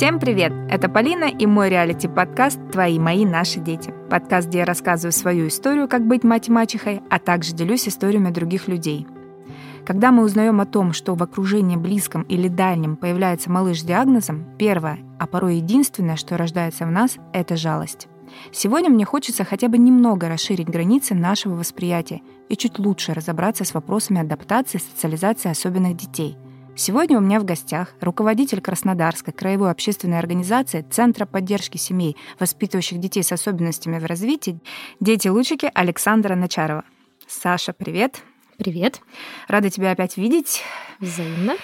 Всем привет! Это Полина и мой реалити-подкаст «Твои, мои, наши дети». Подкаст, где я рассказываю свою историю, как быть мать-мачехой, а также делюсь историями других людей. Когда мы узнаем о том, что в окружении близком или дальнем появляется малыш с диагнозом, первое, а порой единственное, что рождается в нас, это жалость. Сегодня мне хочется хотя бы немного расширить границы нашего восприятия и чуть лучше разобраться с вопросами адаптации и социализации особенных детей. Сегодня у меня в гостях руководитель Краснодарской краевой общественной организации Центра поддержки семей, воспитывающих детей с особенностями в развитии «Дети-лучики» Александра Начарова. Саша, привет! Привет. Рада тебя опять видеть. Взаимно.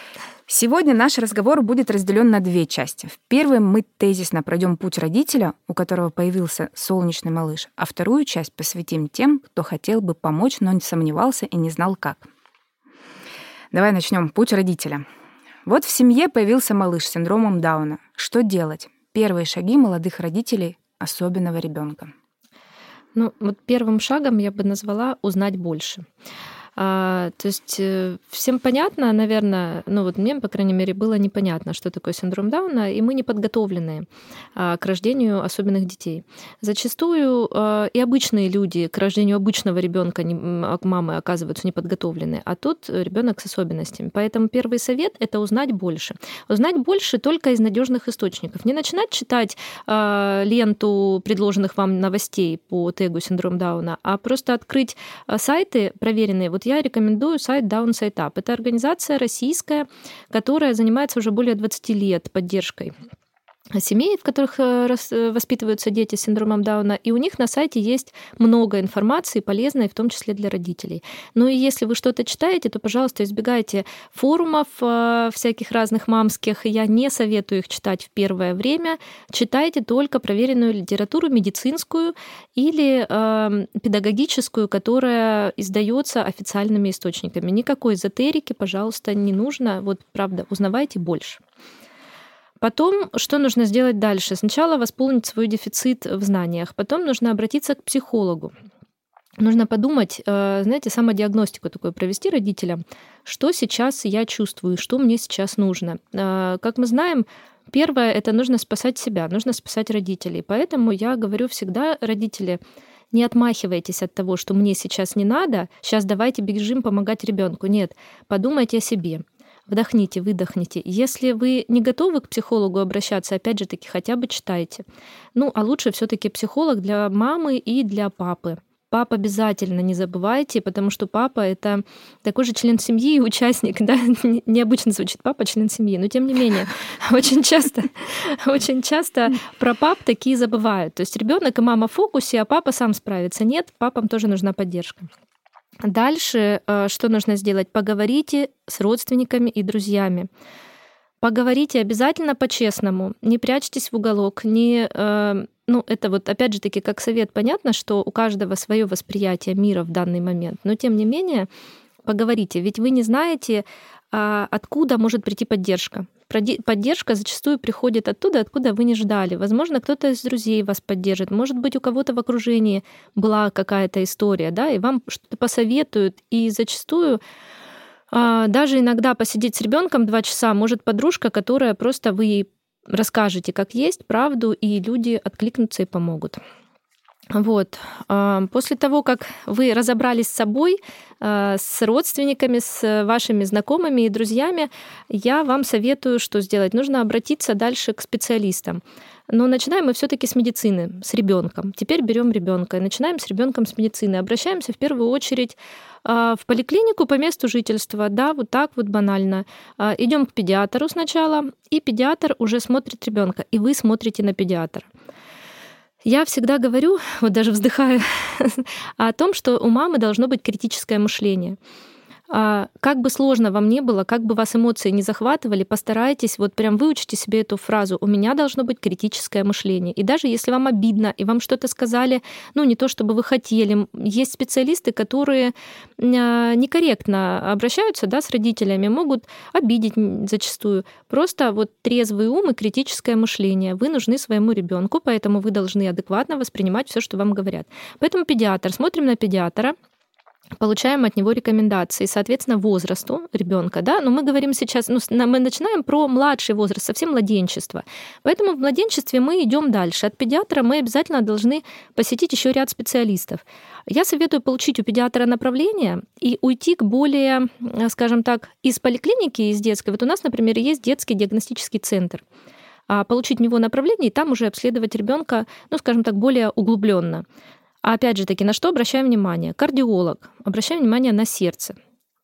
Сегодня наш разговор будет разделен на две части. В первой мы тезисно пройдем путь родителя, у которого появился солнечный малыш, а вторую часть посвятим тем, кто хотел бы помочь, но не сомневался и не знал как. Давай начнем. Путь родителя. Вот в семье появился малыш с синдромом Дауна. Что делать? Первые шаги молодых родителей особенного ребенка. Ну, вот первым шагом я бы назвала узнать больше. А, то есть э, всем понятно, наверное, ну вот мне, по крайней мере, было непонятно, что такое синдром Дауна, и мы не подготовлены а, к рождению особенных детей. Зачастую а, и обычные люди к рождению обычного ребенка мамы оказываются неподготовлены, а тут ребенок с особенностями. Поэтому первый совет это узнать больше. Узнать больше только из надежных источников. Не начинать читать ленту предложенных вам новостей по тегу синдром Дауна, а просто открыть сайты проверенные. Вот я рекомендую сайт Downside Up. Это организация российская, которая занимается уже более 20 лет поддержкой семей, в которых э, э, воспитываются дети с синдромом Дауна, и у них на сайте есть много информации, полезной, в том числе для родителей. Ну и если вы что-то читаете, то, пожалуйста, избегайте форумов э, всяких разных мамских. Я не советую их читать в первое время. Читайте только проверенную литературу медицинскую или э, педагогическую, которая издается официальными источниками. Никакой эзотерики, пожалуйста, не нужно. Вот, правда, узнавайте больше. Потом, что нужно сделать дальше? Сначала восполнить свой дефицит в знаниях, потом нужно обратиться к психологу. Нужно подумать, э, знаете, самодиагностику такую провести родителям, что сейчас я чувствую, что мне сейчас нужно. Э, как мы знаем, первое это нужно спасать себя, нужно спасать родителей. Поэтому я говорю всегда родители, не отмахивайтесь от того, что мне сейчас не надо, сейчас давайте бежим помогать ребенку. Нет, подумайте о себе. Вдохните, выдохните. Если вы не готовы к психологу обращаться, опять же таки, хотя бы читайте. Ну, а лучше все таки психолог для мамы и для папы. Пап обязательно не забывайте, потому что папа это такой же член семьи и участник, да, необычно звучит папа член семьи, но тем не менее очень часто, очень часто про пап такие забывают. То есть ребенок и мама в фокусе, а папа сам справится. Нет, папам тоже нужна поддержка. Дальше, э, что нужно сделать? Поговорите с родственниками и друзьями. Поговорите обязательно по-честному. Не прячьтесь в уголок, не э, ну, это вот опять же таки как совет. Понятно, что у каждого свое восприятие мира в данный момент, но тем не менее поговорите, ведь вы не знаете, а, откуда может прийти поддержка. Поддержка зачастую приходит оттуда, откуда вы не ждали. Возможно, кто-то из друзей вас поддержит. Может быть, у кого-то в окружении была какая-то история, да, и вам что-то посоветуют. И зачастую а, даже иногда посидеть с ребенком два часа может подружка, которая просто вы расскажете, как есть, правду, и люди откликнутся и помогут. Вот. А, после того, как вы разобрались с собой, а, с родственниками, с вашими знакомыми и друзьями, я вам советую, что сделать. Нужно обратиться дальше к специалистам. Но начинаем мы все-таки с медицины, с ребенком. Теперь берем ребенка и начинаем с ребенком с медицины. Обращаемся в первую очередь а, в поликлинику по месту жительства. Да, вот так вот банально. Идем к педиатру сначала, и педиатр уже смотрит ребенка, и вы смотрите на педиатра. Я всегда говорю, вот даже вздыхаю, о том, что у мамы должно быть критическое мышление. А, как бы сложно вам не было, как бы вас эмоции не захватывали, постарайтесь, вот прям выучите себе эту фразу «у меня должно быть критическое мышление». И даже если вам обидно, и вам что-то сказали, ну, не то, чтобы вы хотели, есть специалисты, которые а, некорректно обращаются да, с родителями, могут обидеть зачастую. Просто вот трезвый ум и критическое мышление. Вы нужны своему ребенку, поэтому вы должны адекватно воспринимать все, что вам говорят. Поэтому педиатр. Смотрим на педиатра, получаем от него рекомендации, соответственно, возрасту ребенка, да, но мы говорим сейчас, ну, мы начинаем про младший возраст, совсем младенчество. Поэтому в младенчестве мы идем дальше. От педиатра мы обязательно должны посетить еще ряд специалистов. Я советую получить у педиатра направление и уйти к более, скажем так, из поликлиники, из детской. Вот у нас, например, есть детский диагностический центр а получить в него направление и там уже обследовать ребенка, ну, скажем так, более углубленно. А опять же таки, на что обращаем внимание? Кардиолог. Обращаем внимание на сердце.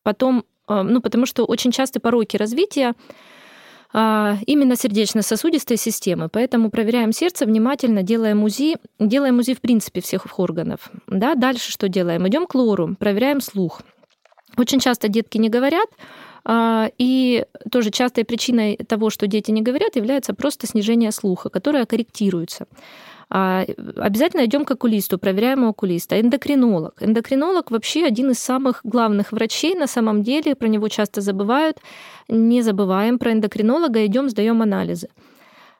Потом, а, ну, потому что очень часто пороки развития а, именно сердечно-сосудистой системы. Поэтому проверяем сердце внимательно, делаем УЗИ, делаем УЗИ в принципе всех органов. Да, дальше что делаем? Идем к лору, проверяем слух. Очень часто детки не говорят, а, и тоже частой причиной того, что дети не говорят, является просто снижение слуха, которое корректируется. А, обязательно идем к окулисту, проверяем у окулиста. Эндокринолог. Эндокринолог вообще один из самых главных врачей на самом деле, про него часто забывают. Не забываем про эндокринолога, идем, сдаем анализы.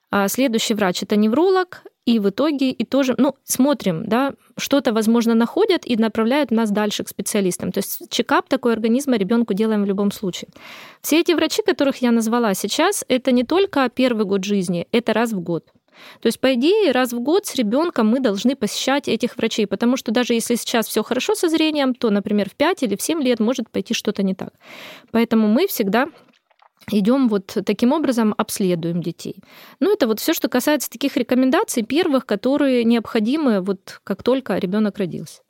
А следующий врач это невролог, и в итоге и тоже, ну, смотрим, да, что-то, возможно, находят и направляют нас дальше к специалистам. То есть чекап такой организма ребенку делаем в любом случае. Все эти врачи, которых я назвала сейчас, это не только первый год жизни, это раз в год. То есть, по идее, раз в год с ребенком мы должны посещать этих врачей, потому что даже если сейчас все хорошо со зрением, то, например, в 5 или в 7 лет может пойти что-то не так. Поэтому мы всегда идем вот таким образом, обследуем детей. Ну, это вот все, что касается таких рекомендаций первых, которые необходимы вот как только ребенок родился.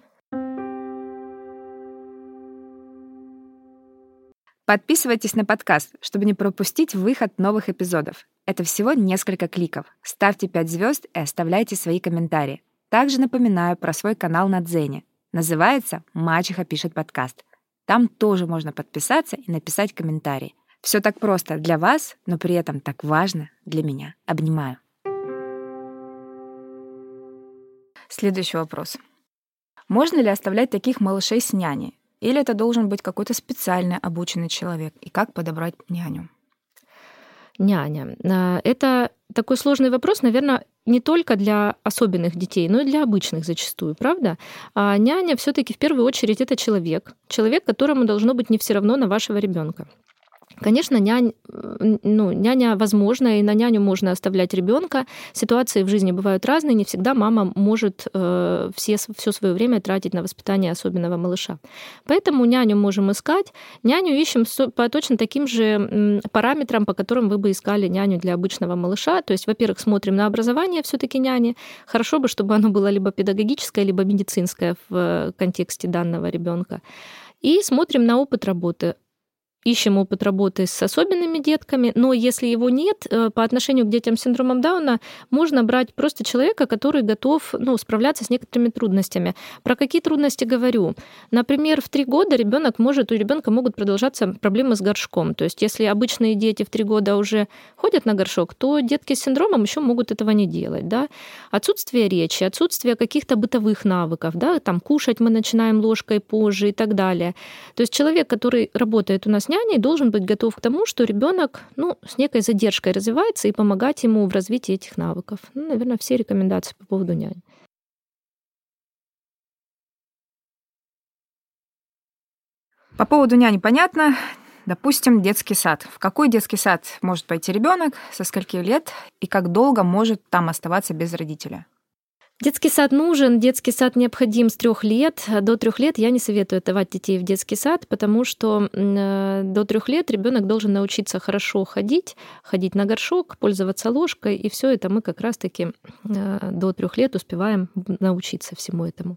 Подписывайтесь на подкаст, чтобы не пропустить выход новых эпизодов. Это всего несколько кликов. Ставьте 5 звезд и оставляйте свои комментарии. Также напоминаю про свой канал на Дзене. Называется «Мачеха пишет подкаст». Там тоже можно подписаться и написать комментарий. Все так просто для вас, но при этом так важно для меня. Обнимаю. Следующий вопрос. Можно ли оставлять таких малышей с няней? Или это должен быть какой-то специально обученный человек? И как подобрать няню? няня. А, это такой сложный вопрос, наверное, не только для особенных детей, но и для обычных зачастую, правда? А няня все-таки в первую очередь это человек, человек, которому должно быть не все равно на вашего ребенка. Конечно, нянь, ну, няня возможна, и на няню можно оставлять ребенка. Ситуации в жизни бывают разные, не всегда мама может э, все, все свое время тратить на воспитание особенного малыша. Поэтому няню можем искать. Няню ищем по точно таким же параметрам, по которым вы бы искали няню для обычного малыша. То есть, во-первых, смотрим на образование все-таки няни. Хорошо бы, чтобы оно было либо педагогическое, либо медицинское в э, контексте данного ребенка. И смотрим на опыт работы ищем опыт работы с особенными детками, но если его нет, э, по отношению к детям с синдромом Дауна можно брать просто человека, который готов ну, справляться с некоторыми трудностями. Про какие трудности говорю? Например, в три года ребенок может, у ребенка могут продолжаться проблемы с горшком. То есть, если обычные дети в три года уже ходят на горшок, то детки с синдромом еще могут этого не делать. Да? Отсутствие речи, отсутствие каких-то бытовых навыков, да? там кушать мы начинаем ложкой позже и так далее. То есть человек, который работает у нас няней должен быть готов к тому, что ребенок ну, с некой задержкой развивается и помогать ему в развитии этих навыков. Ну, наверное, все рекомендации по поводу няни. По поводу няни понятно. Допустим, детский сад. В какой детский сад может пойти ребенок, со скольки лет и как долго может там оставаться без родителя? Детский сад нужен, детский сад необходим с трех лет. До трех лет я не советую отдавать детей в детский сад, потому что э, до трех лет ребенок должен научиться хорошо ходить, ходить на горшок, пользоваться ложкой, и все это мы как раз-таки э, до трех лет успеваем научиться всему этому.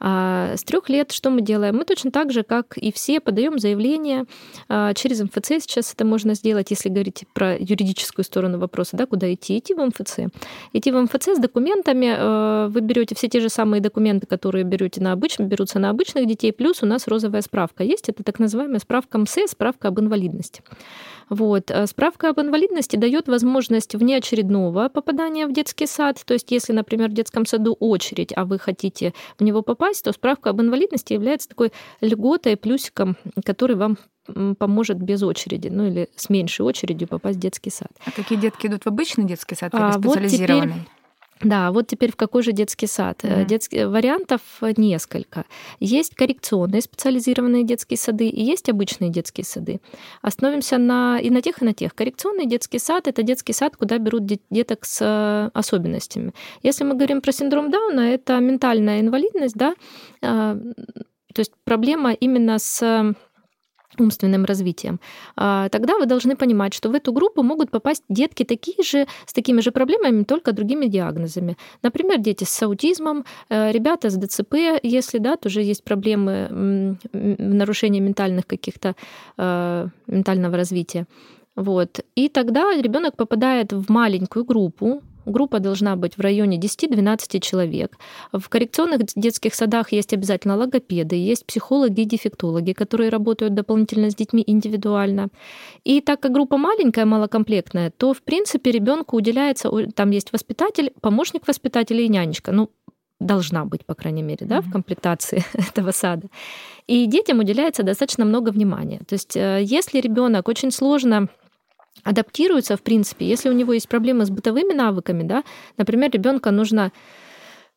А с трех лет что мы делаем? Мы точно так же, как и все, подаем заявление а, через МФЦ. Сейчас это можно сделать, если говорить про юридическую сторону вопроса, да, куда идти? Идти в МФЦ. Идти в МФЦ с документами. А, вы берете все те же самые документы, которые берете на обычных, берутся на обычных детей, плюс у нас розовая справка есть. Это так называемая справка МСЭ, справка об инвалидности. Вот. Э, справка об инвалидности дает возможность внеочередного попадания в детский сад. То есть, если, например, в детском саду очередь, а вы хотите в него попасть, то справка об инвалидности является такой льготой, плюсиком, который вам поможет без очереди, ну или с меньшей очередью попасть в детский сад. А какие детки идут в обычный детский сад или а, специализированный? Вот теперь Да, вот теперь в какой же детский сад? Mm-hmm. Детских вариантов несколько. Есть коррекционные специализированные детские сады и есть обычные детские сады. Остановимся на и на тех, и на тех. Коррекционный детский сад это детский сад, куда берут деток с э, особенностями. Если мы говорим про синдром Дауна, это ментальная инвалидность, да, а, то есть проблема именно с умственным развитием, а, тогда вы должны понимать, что в эту группу могут попасть детки такие же, с такими же проблемами, только другими диагнозами. Например, дети с аутизмом, э, ребята с ДЦП, если да, тоже есть проблемы нарушения ментальных каких-то э, ментального развития. Вот. И тогда ребенок попадает в маленькую группу, Группа должна быть в районе 10-12 человек. В коррекционных детских садах есть обязательно логопеды, есть психологи и дефектологи, которые работают дополнительно с детьми индивидуально. И так как группа маленькая, малокомплектная, то, в принципе, ребенку уделяется, там есть воспитатель, помощник воспитателя и нянечка. Ну, должна быть, по крайней мере, да, в комплектации этого сада. И детям уделяется достаточно много внимания. То есть, э, если ребенок очень сложно адаптируется, в принципе, если у него есть проблемы с бытовыми навыками, да, например, ребенка нужно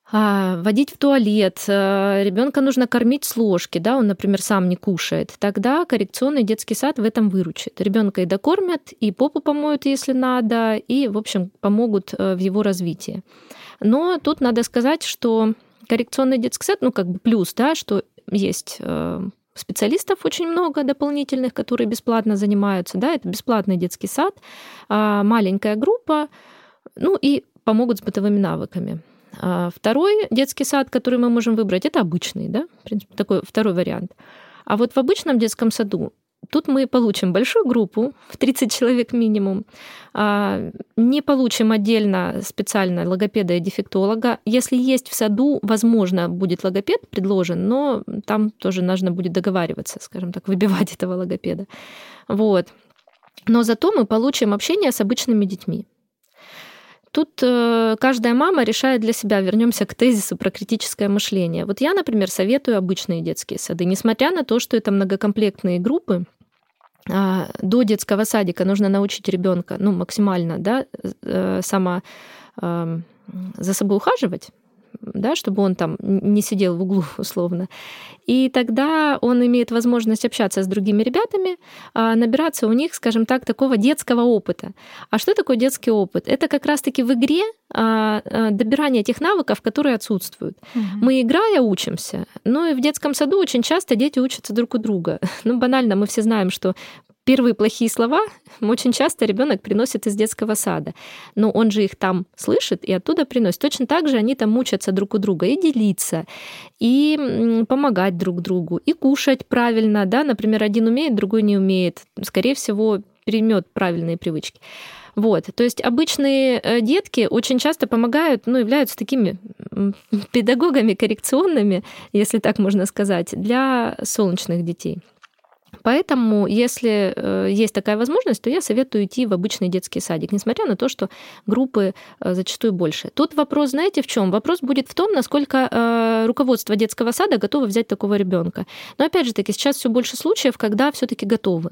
а, водить в туалет, а, ребенка нужно кормить с ложки, да, он, например, сам не кушает, тогда коррекционный детский сад в этом выручит. Ребенка и докормят, и попу помоют, если надо, и, в общем, помогут э, в его развитии. Но тут надо сказать, что коррекционный детский сад, ну, как бы плюс, да, что есть э, специалистов очень много дополнительных, которые бесплатно занимаются. Да, это бесплатный детский сад, а, маленькая группа, ну и помогут с бытовыми навыками. А второй детский сад, который мы можем выбрать, это обычный, да, в принципе, такой второй вариант. А вот в обычном детском саду Тут мы получим большую группу, в 30 человек минимум. А, не получим отдельно специально логопеда и дефектолога. Если есть в саду, возможно, будет логопед предложен, но там тоже нужно будет договариваться, скажем так, выбивать этого логопеда. Вот. Но зато мы получим общение с обычными детьми. Тут э, каждая мама решает для себя. Вернемся к тезису про критическое мышление. Вот я, например, советую обычные детские сады. Несмотря на то, что это многокомплектные группы, а, до детского садика нужно научить ребенка, ну, максимально, да, э, сама за собой ухаживать, да, чтобы он там не сидел в углу условно. И тогда он имеет возможность общаться с другими ребятами, а, набираться у них, скажем так, такого детского опыта. А что такое детский опыт? Это как раз-таки в игре а, а, добирание тех навыков, которые отсутствуют. Угу. Мы играя учимся, но и в детском саду очень часто дети учатся друг у друга. Ну, банально, мы все знаем, что первые плохие слова очень часто ребенок приносит из детского сада. Но он же их там слышит и оттуда приносит. Точно так же они там мучатся друг у друга и делиться, и помогать друг другу, и кушать правильно. Да? Например, один умеет, другой не умеет. Скорее всего, переймет правильные привычки. Вот, то есть обычные э, детки очень часто помогают, ну, являются такими педагогами коррекционными, если так можно сказать, для солнечных детей. Поэтому, если э, есть такая возможность, то я советую идти в обычный детский садик, несмотря на то, что группы э, зачастую больше. Тут вопрос, знаете, в чем? Вопрос будет в том, насколько э, руководство детского сада готово взять такого ребенка. Но опять же таки, сейчас все больше случаев, когда все-таки готовы.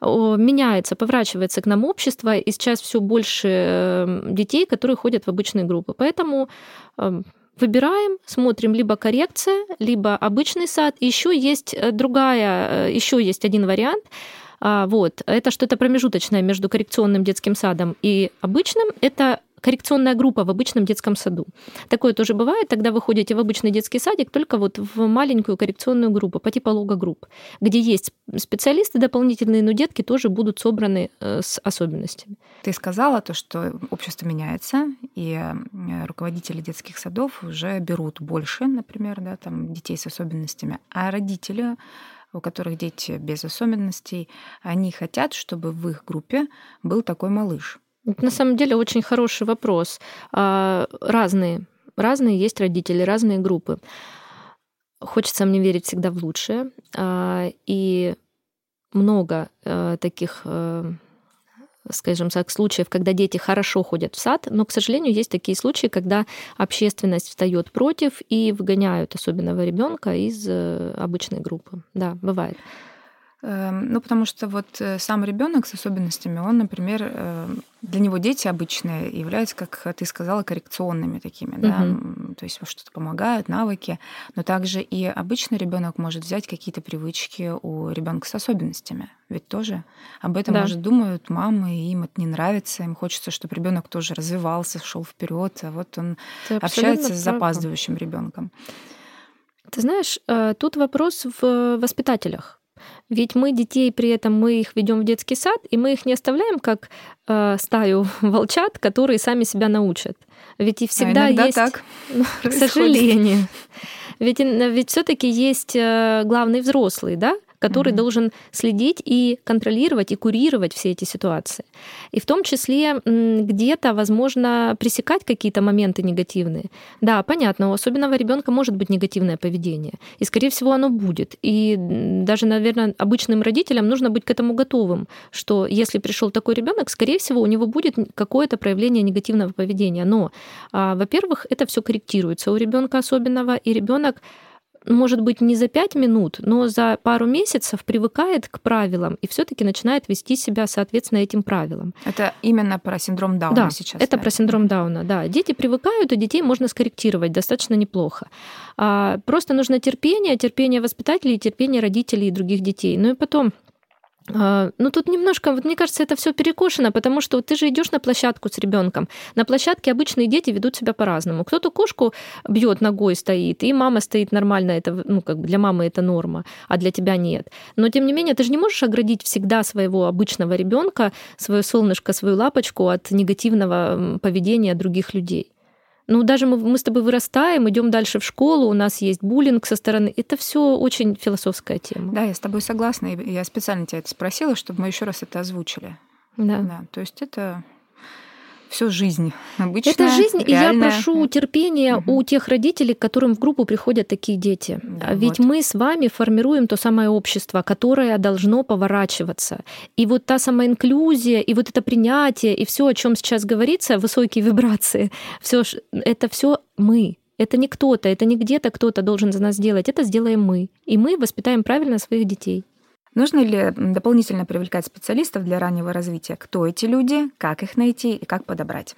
Меняется, поворачивается к нам общество, и сейчас все больше детей, которые ходят в обычные группы. Поэтому эм, выбираем, смотрим либо коррекция, либо обычный сад. Еще есть э, другая, э, еще есть один вариант. А, вот, это что-то промежуточное между коррекционным детским садом и обычным. Это коррекционная группа в обычном детском саду. Такое тоже бывает, тогда вы ходите в обычный детский садик, только вот в маленькую коррекционную группу по типу логогрупп, где есть специалисты дополнительные, но детки тоже будут собраны э, с особенностями. Ты сказала то, что общество меняется, и э, руководители детских садов уже берут больше, например, да, там, детей с особенностями, а родители у которых дети без особенностей, они хотят, чтобы в их группе был такой малыш. На самом деле очень хороший вопрос. А, разные, разные есть родители, разные группы. Хочется мне верить всегда в лучшее. А, и много э, таких э, скажем так, случаев, когда дети хорошо ходят в сад, но, к сожалению, есть такие случаи, когда общественность встает против и выгоняют особенного ребенка из э, обычной группы. Да, бывает. Эм, ну, потому что вот э, сам ребенок с особенностями, он, например, эм, для него дети обычные являются, как ты сказала, коррекционными такими, да, Мгм. то есть что-то помогают, навыки, но также и обычный ребенок может взять какие-то привычки у ребенка с особенностями. Ведь тоже об этом, Да. может, думают мамы, и им это не нравится, им хочется, чтобы ребенок тоже развивался, шел вперед, а вот он Ты общается с запаздывающим ребенком. Ты знаешь, э, тут вопрос в воспитателях. Ведь мы детей при этом мы их ведем в детский сад, и мы их не оставляем как э, стаю волчат, которые сами себя научат. Ведь и всегда а есть, так ну, к сожалению, ведь, ин- ведь все-таки есть э, главный взрослый, да, который Мгм. должен следить и контролировать и курировать все эти ситуации. И в том числе где-то, возможно, пресекать какие-то моменты негативные. Да, понятно, у особенного ребенка может быть негативное поведение. И, скорее всего, оно будет. И даже, наверное, обычным родителям нужно быть к этому готовым, что если пришел такой ребенок, скорее всего, у него будет какое-то проявление негативного поведения. Но, а, во-первых, это все корректируется у ребенка особенного, и ребенок может быть, не за пять минут, но за пару месяцев привыкает к правилам и все-таки начинает вести себя соответственно этим правилам. Это именно про синдром Дауна Да, сейчас. это да. про синдром Дауна, да. Дети привыкают, и детей можно скорректировать достаточно неплохо. А, просто нужно терпение, терпение воспитателей, терпение родителей и других детей. Ну и потом, а, ну тут немножко, вот мне кажется, это все перекошено, потому что вот ты же идешь на площадку с ребенком. На площадке обычные дети ведут себя по-разному. Кто-то кошку бьет ногой стоит, и мама стоит нормально, это ну как бы для мамы это норма, а для тебя нет. Но тем не менее ты же не можешь оградить всегда своего обычного ребенка, свое солнышко, свою лапочку от негативного поведения других людей. Ну, даже мы, мы с тобой вырастаем, идем дальше в школу, у нас есть буллинг со стороны. Это все очень философская тема. Да, я с тобой согласна. Я специально тебя это спросила, чтобы мы еще раз это озвучили. Да. Да, то есть это все жизнь обычная, Это жизнь, и я реальная. прошу терпения Мгм. у тех родителей, к которым в группу приходят такие дети. Да, А Ведь вот. мы с вами формируем то самое общество, которое должно поворачиваться. И вот та самая инклюзия, и вот это принятие, и все, о чем сейчас говорится, высокие вибрации, все это все мы. Это не кто-то, это не где-то кто-то должен за нас сделать, это сделаем мы. И мы воспитаем правильно своих детей. Нужно ли дополнительно привлекать специалистов для раннего развития? Кто эти люди, как их найти и как подобрать?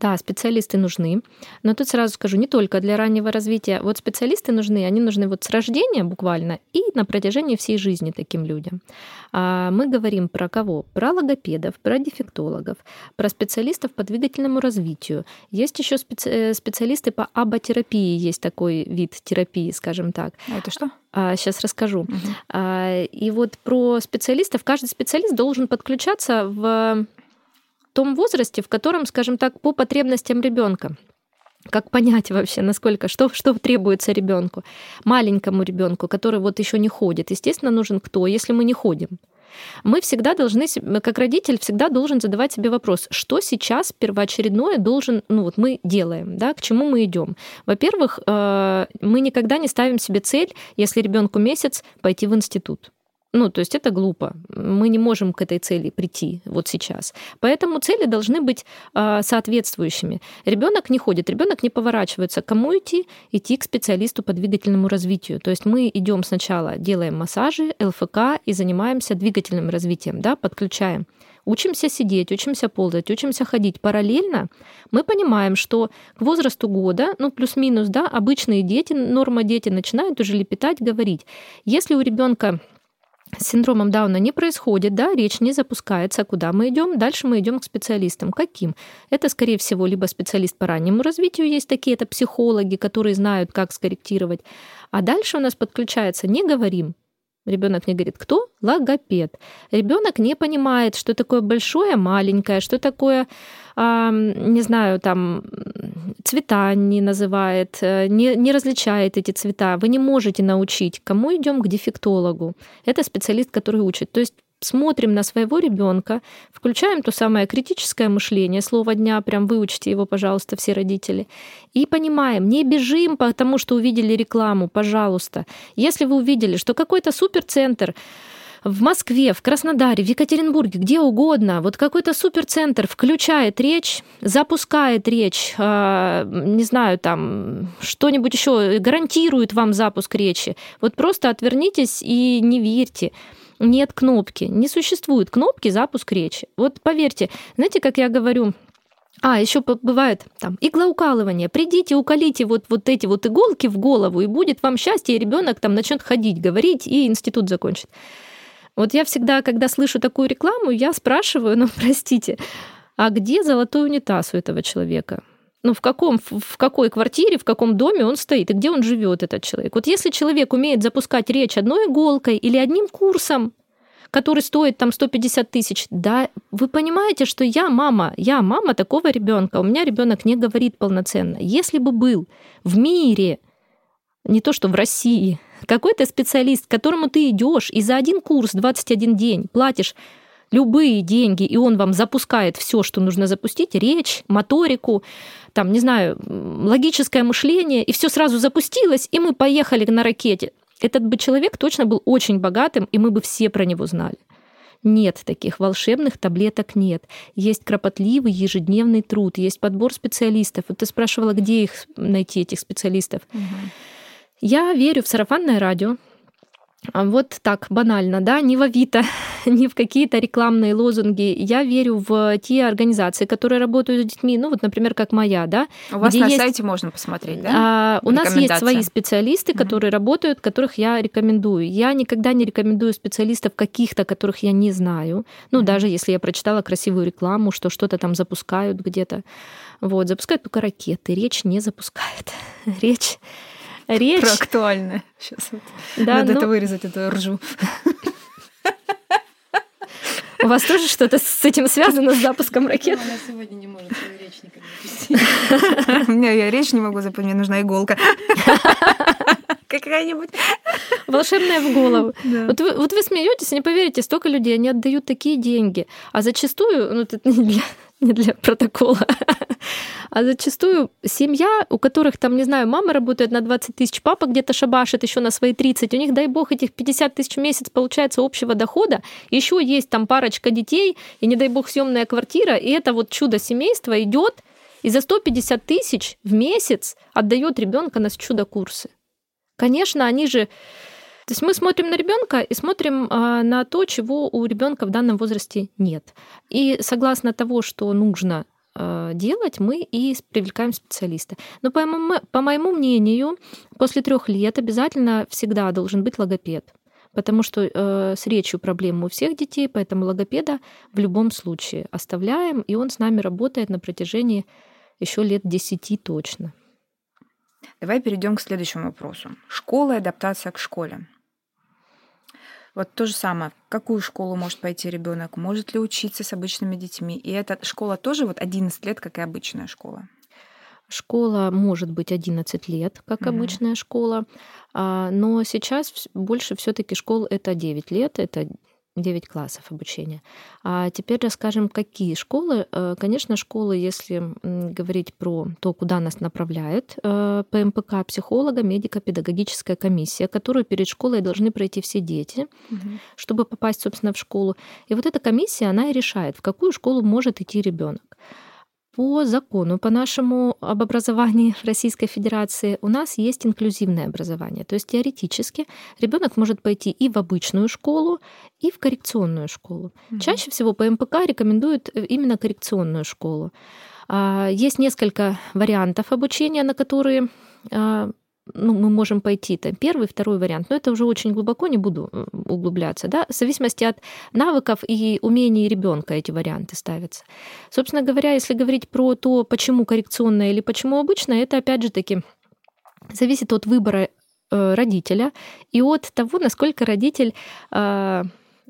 Да, специалисты нужны. Но тут сразу скажу, не только для раннего развития. Вот специалисты нужны, они нужны вот с рождения буквально и на протяжении всей жизни таким людям. А мы говорим про кого? Про логопедов, про дефектологов, про специалистов по двигательному развитию. Есть еще специ- э, специалисты по аботерапии, есть такой вид терапии, скажем так. А это что? сейчас расскажу. Мгм. А, И вот про специалистов. Каждый специалист должен подключаться в том возрасте, в котором, скажем так, по потребностям ребенка. Как понять вообще, насколько, что, что требуется ребенку, маленькому ребенку, который вот еще не ходит. Естественно, нужен кто, если мы не ходим. Мы всегда должны, как родитель, всегда должен задавать себе вопрос, что сейчас первоочередное должен, ну вот мы делаем, да, к чему мы идем. Во-первых, э, мы никогда не ставим себе цель, если ребенку месяц, пойти в институт. Ну, то есть это глупо. Мы не можем к этой цели прийти вот сейчас. Поэтому цели должны быть э, соответствующими. Ребенок не ходит, ребенок не поворачивается. Кому идти? Идти к специалисту по двигательному развитию. То есть мы идем сначала, делаем массажи, ЛФК и занимаемся двигательным развитием, да, подключаем. Учимся сидеть, учимся ползать, учимся ходить. Параллельно мы понимаем, что к возрасту года, ну плюс-минус, да, обычные дети, норма дети начинают уже лепетать, говорить. Если у ребенка синдромом Дауна не происходит, да, речь не запускается, куда мы идем, дальше мы идем к специалистам. Каким? Это, скорее всего, либо специалист по раннему развитию, есть такие, это психологи, которые знают, как скорректировать. А дальше у нас подключается «не говорим», Ребенок не говорит, кто? Логопед. Ребенок не понимает, что такое большое, маленькое, что такое, не знаю, там цвета не называет, э, не, не различает эти цвета. Вы не можете научить. Кому идем к дефектологу? Это специалист, который учит. То есть смотрим на своего ребенка, включаем то самое критическое мышление, слово дня, прям выучите его, пожалуйста, все родители, и понимаем, не бежим, потому что увидели рекламу, пожалуйста. Если вы увидели, что какой-то суперцентр в Москве, в Краснодаре, в Екатеринбурге, где угодно, вот какой-то суперцентр включает речь, запускает речь, э, не знаю, там что-нибудь еще гарантирует вам запуск речи. Вот просто отвернитесь и не верьте. нет кнопки, не существует кнопки запуск речи. Вот поверьте, знаете, как я говорю, а, еще бывает там иглоукалывание. Придите, уколите вот, вот эти вот иголки в голову, и будет вам счастье, и ребенок там начнет ходить, говорить, и институт закончит. Вот я всегда, когда слышу такую рекламу, я спрашиваю, ну, простите, а где золотой унитаз у этого человека? Ну, в, каком, в какой квартире, в каком доме он стоит, и где он живет, этот человек. Вот если человек умеет запускать речь одной иголкой или одним курсом, который стоит там 150 тысяч. Да, вы понимаете, что я мама, я мама такого ребенка, у меня ребенок не говорит полноценно. Если бы был в мире, не то что в России, какой-то специалист, к которому ты идешь и за один курс 21 день платишь любые деньги, и он вам запускает все, что нужно запустить, речь, моторику, там, не знаю, логическое мышление, и все сразу запустилось, и мы поехали на ракете этот бы человек точно был очень богатым, и мы бы все про него знали. Нет таких волшебных таблеток нет. Есть кропотливый ежедневный труд, есть подбор специалистов. Вот ты спрашивала, где их найти, этих специалистов. Угу. Я верю в сарафанное радио, а вот так банально, да, не в Авито, не в какие-то рекламные лозунги. Я верю в те организации, которые работают с детьми, ну вот, например, как моя, да. У вас на есть... сайте можно посмотреть, да? А, у нас есть свои специалисты, которые mm-hmm. работают, которых я рекомендую. Я никогда не рекомендую специалистов каких-то, которых я не знаю. Ну, mm-hmm. даже если я прочитала красивую рекламу, что что-то там запускают где-то. Вот, запускают только ракеты, речь не запускает. речь речь... Про актуальное. Сейчас вот. Да, Надо ну... это вырезать, эту ржу. У вас тоже что-то с этим связано с запуском ракет? Она сегодня не может свою речь У меня я речь не могу запомнить, мне нужна иголка. Какая-нибудь. Волшебная в голову. Да. Вот, вы, вот вы смеетесь, не поверите, столько людей, они отдают такие деньги. А зачастую, ну, это не для, не для протокола, а зачастую семья, у которых там, не знаю, мама работает на 20 тысяч, папа где-то шабашит еще на свои 30, у них, дай бог, этих 50 тысяч в месяц получается общего дохода, еще есть там парочка детей, и, не дай бог, съемная квартира, и это вот чудо семейства идет и за 150 тысяч в месяц отдает ребенка на чудо-курсы. Конечно, они же то есть мы смотрим на ребенка и смотрим а, на то, чего у ребенка в данном возрасте нет. И согласно того, что нужно а, делать, мы и привлекаем специалиста. Но по моему, по моему мнению, после трех лет обязательно всегда должен быть логопед. Потому что э, с речью проблемы у всех детей, поэтому логопеда в любом случае оставляем, и он с нами работает на протяжении еще лет 10 точно. Давай перейдем к следующему вопросу. Школа и адаптация к школе. Вот то же самое. В какую школу может пойти ребенок? Может ли учиться с обычными детьми? И эта школа тоже вот 11 лет, как и обычная школа. Школа может быть 11 лет, как mm-hmm. обычная школа, а, но сейчас больше все-таки школ это 9 лет, это 9 классов обучения. А теперь расскажем, какие школы. Э, конечно, школы, если говорить про то, куда нас направляет э, ПМПК, психолога, медико-педагогическая комиссия, которую перед школой должны пройти все дети, угу. чтобы попасть, собственно, в школу. И вот эта комиссия, она и решает, в какую школу может идти ребенок по закону, по нашему об образовании Российской Федерации, у нас есть инклюзивное образование. То есть теоретически ребенок может пойти и в обычную школу, и в коррекционную школу. Угу. Чаще всего по МПК рекомендуют э, именно коррекционную школу. А, есть несколько вариантов обучения, на которые а, ну, мы можем пойти там первый, второй вариант, но это уже очень глубоко, не буду углубляться, да, в зависимости от навыков и умений ребенка эти варианты ставятся. Собственно говоря, если говорить про то, почему коррекционное или почему обычное, это опять же таки зависит от выбора э, родителя и от того, насколько родитель э,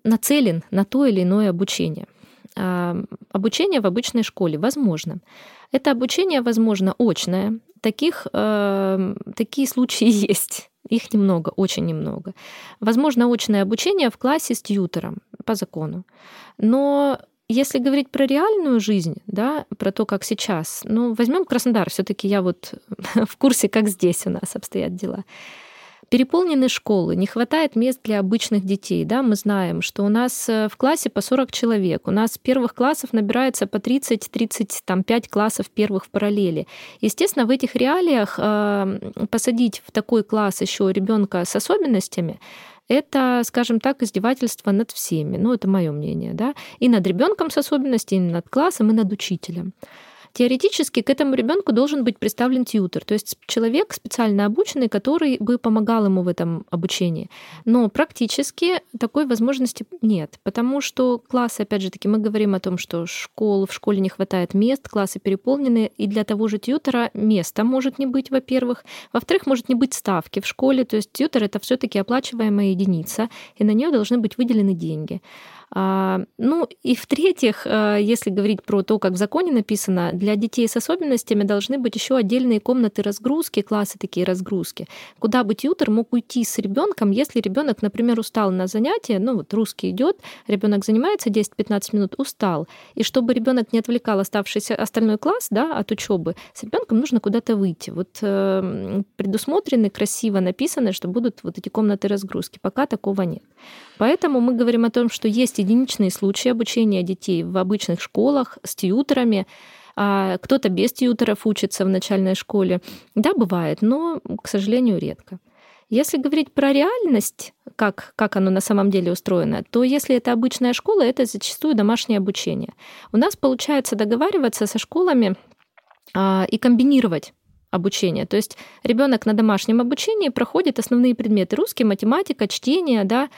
нацелен на то или иное обучение. Обучение в обычной школе возможно. Это обучение возможно очное, таких, э, такие случаи есть. Их немного, очень немного. Возможно, очное обучение в классе с тьютером по закону. Но если говорить про реальную жизнь, да, про то, как сейчас, ну, возьмем Краснодар, все-таки я вот в курсе, как здесь у нас обстоят дела. Переполнены школы, не хватает мест для обычных детей. Да? Мы знаем, что у нас э, в классе по 40 человек, у нас с первых классов набирается по 30-35 классов первых в параллели. Естественно, в этих реалиях э, посадить в такой класс еще ребенка с особенностями это, скажем так, издевательство над всеми. Ну, это мое мнение, да. И над ребенком с особенностями, и над классом, и над учителем. Теоретически к этому ребенку должен быть представлен тьютер, то есть человек специально обученный, который бы помогал ему в этом обучении. Но практически такой возможности нет, потому что классы, опять же таки, мы говорим о том, что школ, в школе не хватает мест, классы переполнены, и для того же тьютера места может не быть, во-первых. Во-вторых, может не быть ставки в школе, то есть тьютер — это все таки оплачиваемая единица, и на нее должны быть выделены деньги. А, ну и в-третьих, а, если говорить про то, как в законе написано, для детей с особенностями должны быть еще отдельные комнаты разгрузки, классы такие разгрузки, куда бы тьютер мог уйти с ребенком, если ребенок, например, устал на занятие, ну вот русский идет, ребенок занимается 10-15 минут, устал, и чтобы ребенок не отвлекал оставшийся остальной класс да, от учебы, с ребенком нужно куда-то выйти. Вот э, предусмотрены, красиво написано, что будут вот эти комнаты разгрузки. Пока такого нет. Поэтому мы говорим о том, что есть единичные случаи обучения детей в обычных школах с тьютерами, а кто-то без тьютеров учится в начальной школе. Да, бывает, но, к сожалению, редко. Если говорить про реальность, как, как оно на самом деле устроено, то если это обычная школа, это зачастую домашнее обучение. У нас получается договариваться со школами а, и комбинировать обучение. То есть ребенок на домашнем обучении проходит основные предметы русский, математика, чтение, да,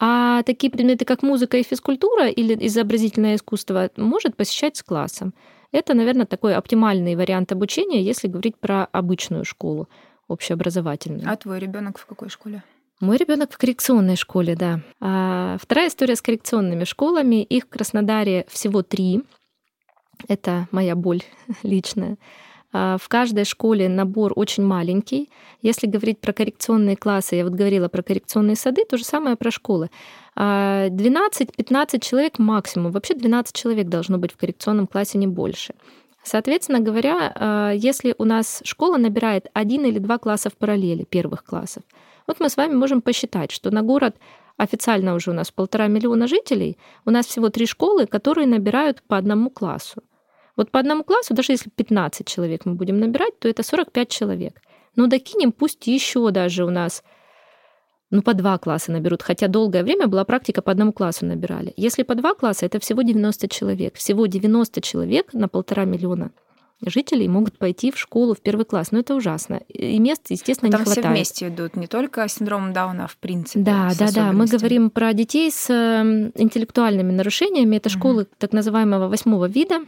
а такие предметы, как музыка и физкультура или изобразительное искусство, может посещать с классом. Это, наверное, такой оптимальный вариант обучения, если говорить про обычную школу, общеобразовательную. А твой ребенок в какой школе? Мой ребенок в коррекционной школе, да. А вторая история с коррекционными школами. Их в Краснодаре всего три. Это моя боль личная. А, в каждой школе набор очень маленький. Если говорить про коррекционные классы, я вот говорила про коррекционные сады, то же самое про школы. 12-15 а, человек максимум. Вообще 12 человек должно быть в коррекционном классе, не больше. Соответственно говоря, а, если у нас школа набирает один или два класса в параллели, первых классов, вот мы с вами можем посчитать, что на город официально уже у нас полтора миллиона жителей, у нас всего три школы, которые набирают по одному классу. Вот по одному классу, даже если 15 человек мы будем набирать, то это 45 человек. Но докинем пусть еще даже у нас ну, по два класса наберут, хотя долгое время была практика по одному классу набирали. Если по два класса, это всего 90 человек. Всего 90 человек на полтора миллиона жителей могут пойти в школу в первый класс. Но это ужасно. И мест, естественно, Там не хватает. все вместе идут, не только синдромом Дауна, в принципе. Да, да, да. Мы говорим про детей с эм, интеллектуальными нарушениями. Это школы угу. так называемого восьмого вида.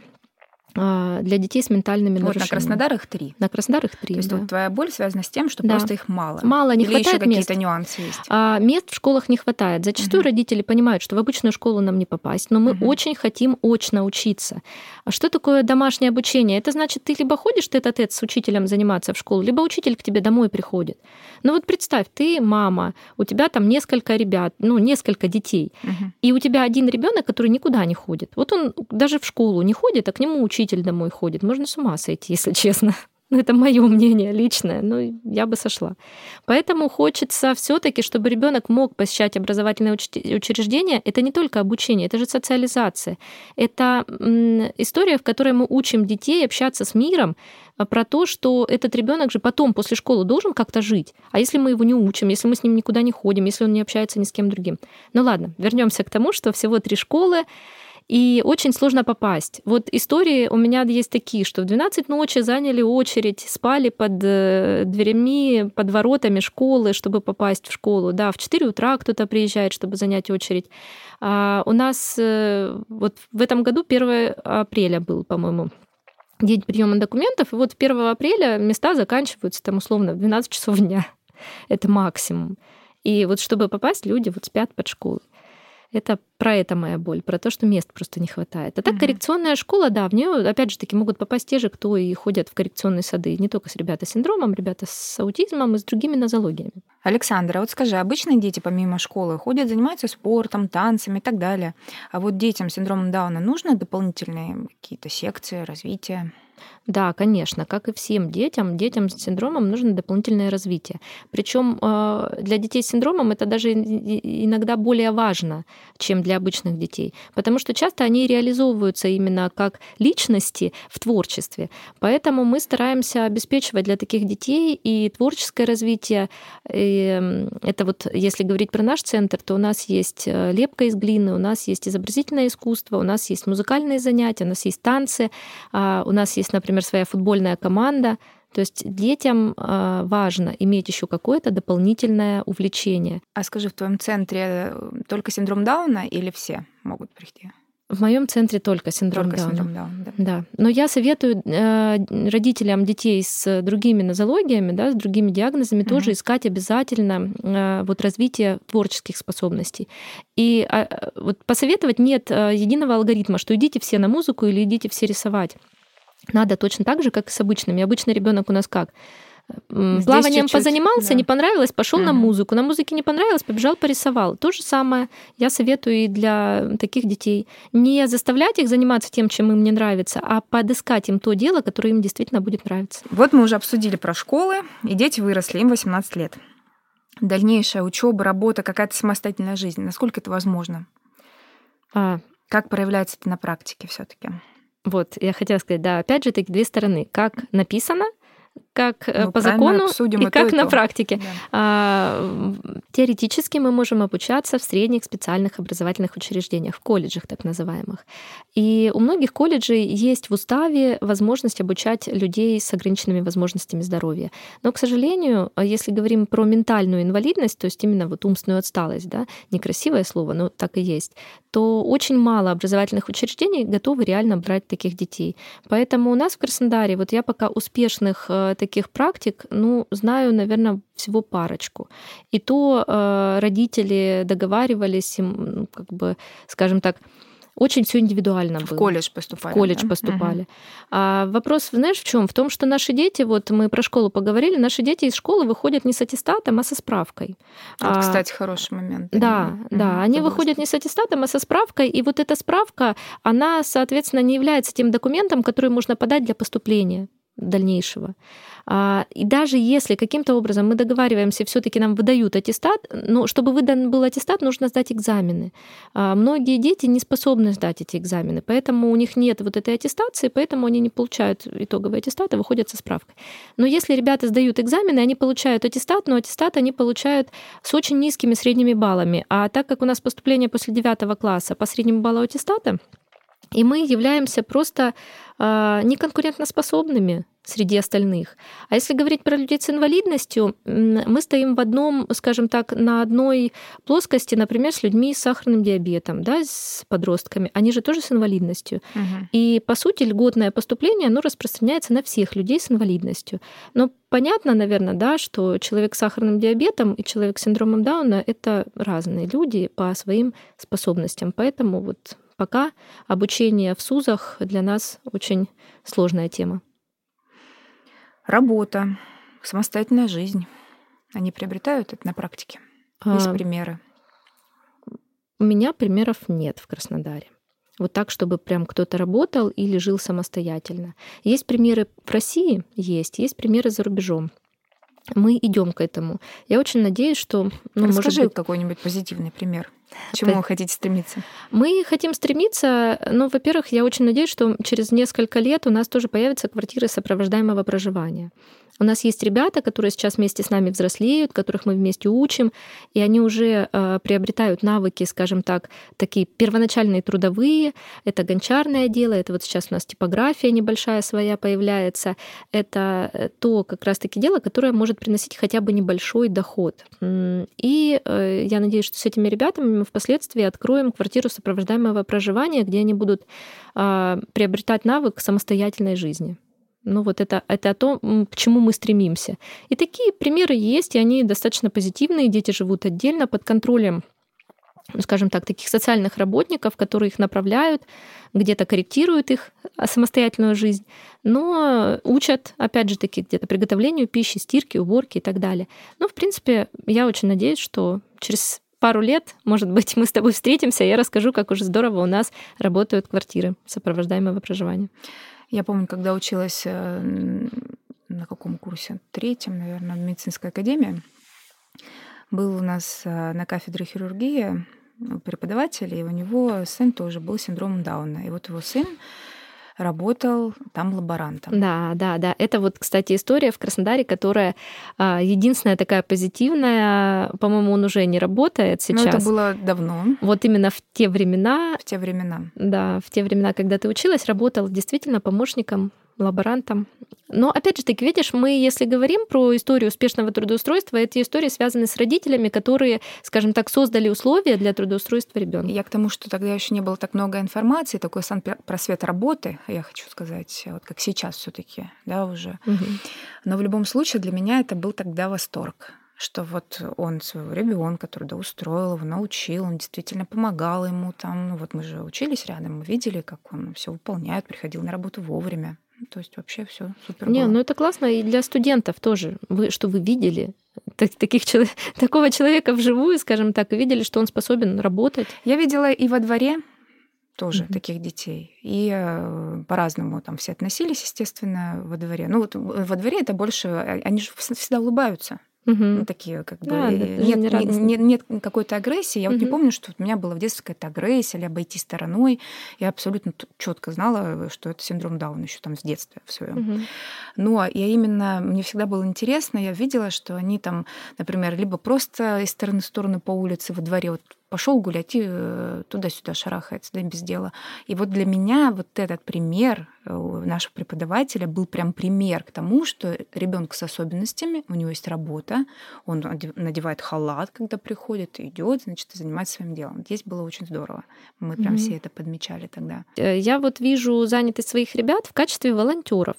А, для детей с ментальными вот нарушениями. на Краснодар их три. На Краснодар их три. То есть да. вот твоя боль связана с тем, что да. просто их мало. Мало, не Или хватает еще какие-то нюансы есть. А, мест в школах не хватает. Зачастую угу. родители понимают, что в обычную школу нам не попасть, но мы угу. очень хотим очно учиться. А что такое домашнее обучение? Это значит, ты либо ходишь ты этот с учителем заниматься в школу, либо учитель к тебе домой приходит. Ну вот представь, ты мама, у тебя там несколько ребят, ну несколько детей, угу. и у тебя один ребенок, который никуда не ходит. Вот он даже в школу не ходит, а к нему учитель домой ходит. Можно с ума сойти, если честно. Ну, это мое мнение личное, но я бы сошла. Поэтому хочется все-таки, чтобы ребенок мог посещать образовательное учреждение. Это не только обучение, это же социализация. Это история, в которой мы учим детей общаться с миром, а, про то, что этот ребенок же потом после школы должен как-то жить. А если мы его не учим, если мы с ним никуда не ходим, если он не общается ни с кем другим. Ну ладно, вернемся к тому, что всего три школы, и очень сложно попасть. Вот истории у меня есть такие, что в 12 ночи заняли очередь, спали под э, дверями, под воротами школы, чтобы попасть в школу. Да, в 4 утра кто-то приезжает, чтобы занять очередь. А у нас э, вот в этом году 1 апреля был, по-моему, день приема документов, и вот 1 апреля места заканчиваются там условно в 12 часов дня. Это максимум. И вот чтобы попасть, люди вот спят под школой. Это про это моя боль, про то, что мест просто не хватает. А так угу. коррекционная школа, да, в нее опять же таки могут попасть те же, кто и ходят в коррекционные сады, не только с ребята с синдромом, ребята с аутизмом и с другими нозологиями. Александра, вот скажи, обычные дети помимо школы ходят, занимаются спортом, танцами и так далее. А вот детям с синдромом Дауна нужны дополнительные какие-то секции, развития? Да, конечно, как и всем детям, детям с синдромом нужно дополнительное развитие. Причем э, для детей с синдромом это даже иногда более важно, чем для обычных детей, потому что часто они реализовываются именно как личности в творчестве. Поэтому мы стараемся обеспечивать для таких детей и творческое развитие. И это вот, если говорить про наш центр, то у нас есть э, лепка из глины, у нас есть изобразительное искусство, у нас есть музыкальные занятия, у нас есть танцы, а, у нас есть, например, своя футбольная команда. То есть детям а, важно иметь еще какое-то дополнительное увлечение. А скажи, в твоем центре э, только синдром Дауна или все могут прийти? В моем центре только синдром только Дауна. Синдром Дауна да. да. Но я советую э, родителям детей с другими нозологиями, да, с другими диагнозами угу. тоже искать обязательно э, вот развитие творческих способностей. И э, вот посоветовать нет э, единого алгоритма, что идите все на музыку или идите все рисовать. Надо точно так же, как и с обычными. Обычный ребенок у нас как? Здесь Плаванием чуть-чуть, позанимался, да. не понравилось, пошел угу. на музыку. На музыке не понравилось, побежал, порисовал. То же самое я советую и для таких детей. Не заставлять их заниматься тем, чем им не нравится, а подыскать им то дело, которое им действительно будет нравиться. Вот мы уже обсудили про школы, и дети выросли, им 18 лет. Дальнейшая учеба, работа, какая-то самостоятельная жизнь. Насколько это возможно? А. Как проявляется это на практике все-таки? Вот, я хотела сказать, да, опять же, таки две стороны. Как написано, как э, ну, по закону и, как и на то. практике. Да. А, теоретически мы можем обучаться в средних специальных образовательных учреждениях, в колледжах так называемых. И у многих колледжей есть в уставе возможность обучать людей с ограниченными возможностями здоровья. Но, к сожалению, если говорим про ментальную инвалидность, то есть именно вот умственную отсталость, да, некрасивое слово, но так и есть, то очень мало образовательных учреждений готовы реально брать таких детей. Поэтому у нас в Краснодаре, вот я пока успешных э, таких практик, ну, знаю, наверное, всего парочку. И то э, родители договаривались, ну, как бы, скажем так, очень все индивидуально было. В колледж поступали. В колледж да? поступали. Угу. А вопрос, знаешь, в чем? В том, что наши дети, вот мы про школу поговорили, наши дети из школы выходят не с аттестатом, а со справкой. Вот, а, кстати, хороший момент. Да, угу. да. Они выходят не с аттестатом, а со справкой. И вот эта справка, она, соответственно, не является тем документом, который можно подать для поступления дальнейшего. А, и даже если каким-то образом мы договариваемся, все-таки нам выдают аттестат, но чтобы выдан был аттестат, нужно сдать экзамены. А, многие дети не способны сдать эти экзамены, поэтому у них нет вот этой аттестации, поэтому они не получают итоговый аттестат и выходят со справкой. Но если ребята сдают экзамены, они получают аттестат, но аттестат они получают с очень низкими средними баллами. А так как у нас поступление после девятого класса по среднему баллу аттестата, и мы являемся просто э, неконкурентоспособными среди остальных. А если говорить про людей с инвалидностью, мы стоим в одном, скажем так, на одной плоскости, например, с людьми с сахарным диабетом, да, с подростками. Они же тоже с инвалидностью. Угу. И, по сути, льготное поступление, оно распространяется на всех людей с инвалидностью. Но понятно, наверное, да, что человек с сахарным диабетом и человек с синдромом Дауна — это разные люди по своим способностям. Поэтому вот пока обучение в СУЗах для нас очень сложная тема. Работа, самостоятельная жизнь. Они приобретают это на практике? Есть а, примеры? У меня примеров нет в Краснодаре. Вот так, чтобы прям кто-то работал или жил самостоятельно. Есть примеры в России, есть, есть примеры за рубежом. Мы идем к этому. Я очень надеюсь, что... Ну, Расскажи может быть... какой-нибудь позитивный пример. К чему вы хотите стремиться? Мы хотим стремиться, ну, во-первых, я очень надеюсь, что через несколько лет у нас тоже появятся квартиры сопровождаемого проживания. У нас есть ребята, которые сейчас вместе с нами взрослеют, которых мы вместе учим, и они уже э, приобретают навыки, скажем так, такие первоначальные трудовые. Это гончарное дело, это вот сейчас у нас типография небольшая своя появляется. Это э, то как раз-таки дело, которое может приносить хотя бы небольшой доход. И э, я надеюсь, что с этими ребятами мы впоследствии откроем квартиру сопровождаемого проживания, где они будут э, приобретать навык самостоятельной жизни. Ну вот это, это то, к чему мы стремимся. И такие примеры есть, и они достаточно позитивные. Дети живут отдельно под контролем ну, скажем так, таких социальных работников, которые их направляют, где-то корректируют их а, самостоятельную жизнь, но учат, опять же таки, где-то приготовлению пищи, стирке, уборке и так далее. Ну, в принципе, я очень надеюсь, что через пару лет, может быть, мы с тобой встретимся, и я расскажу, как уже здорово у нас работают квартиры сопровождаемого проживания. Я помню, когда училась э, на каком курсе? Третьем, наверное, в медицинской академии. Был у нас э, на кафедре хирургии преподаватель, и у него сын тоже был синдромом Дауна. И вот его сын работал там лаборантом. Да, да, да. Это вот, кстати, история в Краснодаре, которая а, единственная такая позитивная. По-моему, он уже не работает сейчас. Но это было давно. Вот именно в те времена. В те времена. Да, в те времена, когда ты училась, работал действительно помощником лаборантом. Но опять же таки, видишь, мы, если говорим про историю успешного трудоустройства, эти истории связаны с родителями, которые, скажем так, создали условия для трудоустройства ребенка. Я к тому, что тогда еще не было так много информации, такой сам просвет работы, я хочу сказать, вот как сейчас все-таки, да, уже. Угу. Но в любом случае для меня это был тогда восторг что вот он своего ребенка трудоустроил, его научил, он действительно помогал ему там. Ну вот мы же учились рядом, мы видели, как он все выполняет, приходил на работу вовремя. То есть вообще все супер. Не, было. ну это классно и для студентов тоже. Вы что вы видели так, таких такого человека вживую, скажем так, и видели, что он способен работать. Я видела и во дворе тоже mm-hmm. таких детей. И э, по-разному там все относились, естественно, во дворе. Ну вот во дворе это больше, а, они же всегда улыбаются. Угу. Ну, такие как да, бы да, нет, нет, нет, нет какой-то агрессии. Я угу. вот не помню, что у меня была в детстве какая-то агрессия или обойти стороной. Я абсолютно четко знала, что это синдром Дауна еще там с детства в своем. Угу. Но я именно мне всегда было интересно, я видела, что они там, например, либо просто из стороны в сторону по улице во дворе вот пошел гулять и э, туда-сюда шарахается, да, без дела. И вот для меня вот этот пример нашего преподавателя был прям пример к тому, что ребенок с особенностями, у него есть работа, он надевает халат, когда приходит, идет, значит, занимается своим делом. Здесь было очень здорово. Мы прям mm-hmm. все это подмечали тогда. Э, я вот вижу занятость своих ребят в качестве волонтеров.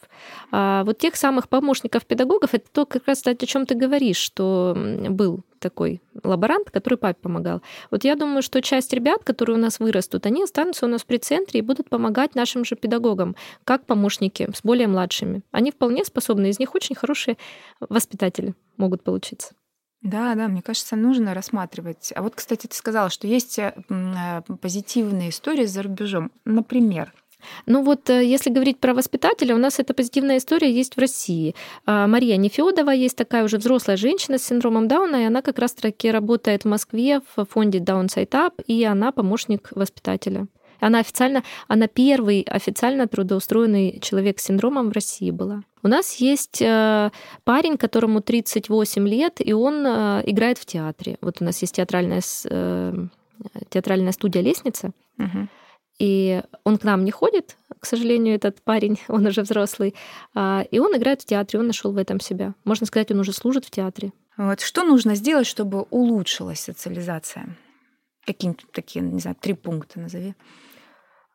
А вот тех самых помощников педагогов, это то, как раз о чем ты говоришь, что был такой лаборант, который папе помогал. Вот я думаю, что часть ребят, которые у нас вырастут, они останутся у нас при центре и будут помогать нашим же педагогам, как помощники с более младшими. Они вполне способны, из них очень хорошие воспитатели могут получиться. Да, да, мне кажется, нужно рассматривать. А вот, кстати, ты сказала, что есть э, позитивные истории за рубежом. Например, ну вот, э, если говорить про воспитателя, у нас эта позитивная история есть в России. А, Мария Нефедова есть такая уже взрослая женщина с синдромом Дауна, и она как раз-таки работает в Москве в фонде Downside Up, и она помощник воспитателя. Она официально, она первый официально трудоустроенный человек с синдромом в России была. У нас есть э, парень, которому 38 лет, и он э, играет в театре. Вот у нас есть театральная, театральная студия «Лестница». Угу. И он к нам не ходит, к сожалению, этот парень, он уже взрослый. А, и он играет в театре, он нашел в этом себя. Можно сказать, он уже служит в театре. Вот что нужно сделать, чтобы улучшилась социализация? Какие-нибудь такие, не знаю, три пункта назови.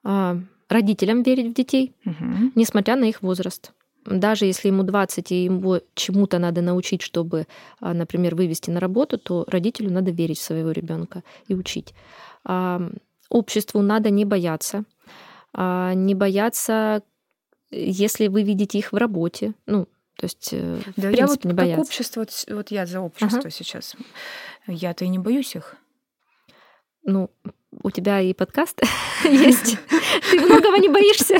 А, родителям верить в детей, угу. несмотря на их возраст. Даже если ему 20 и ему чему-то надо научить, чтобы, а, например, вывести на работу, то родителю надо верить в своего ребенка и учить обществу надо не бояться. А, не бояться, если вы видите их в работе. Ну, то есть, э, в да, принципе, я вот не бояться. Как общество, вот, вот я за общество ага. сейчас. Я-то и не боюсь их. Ну, у тебя и подкаст есть. Ты многого не боишься.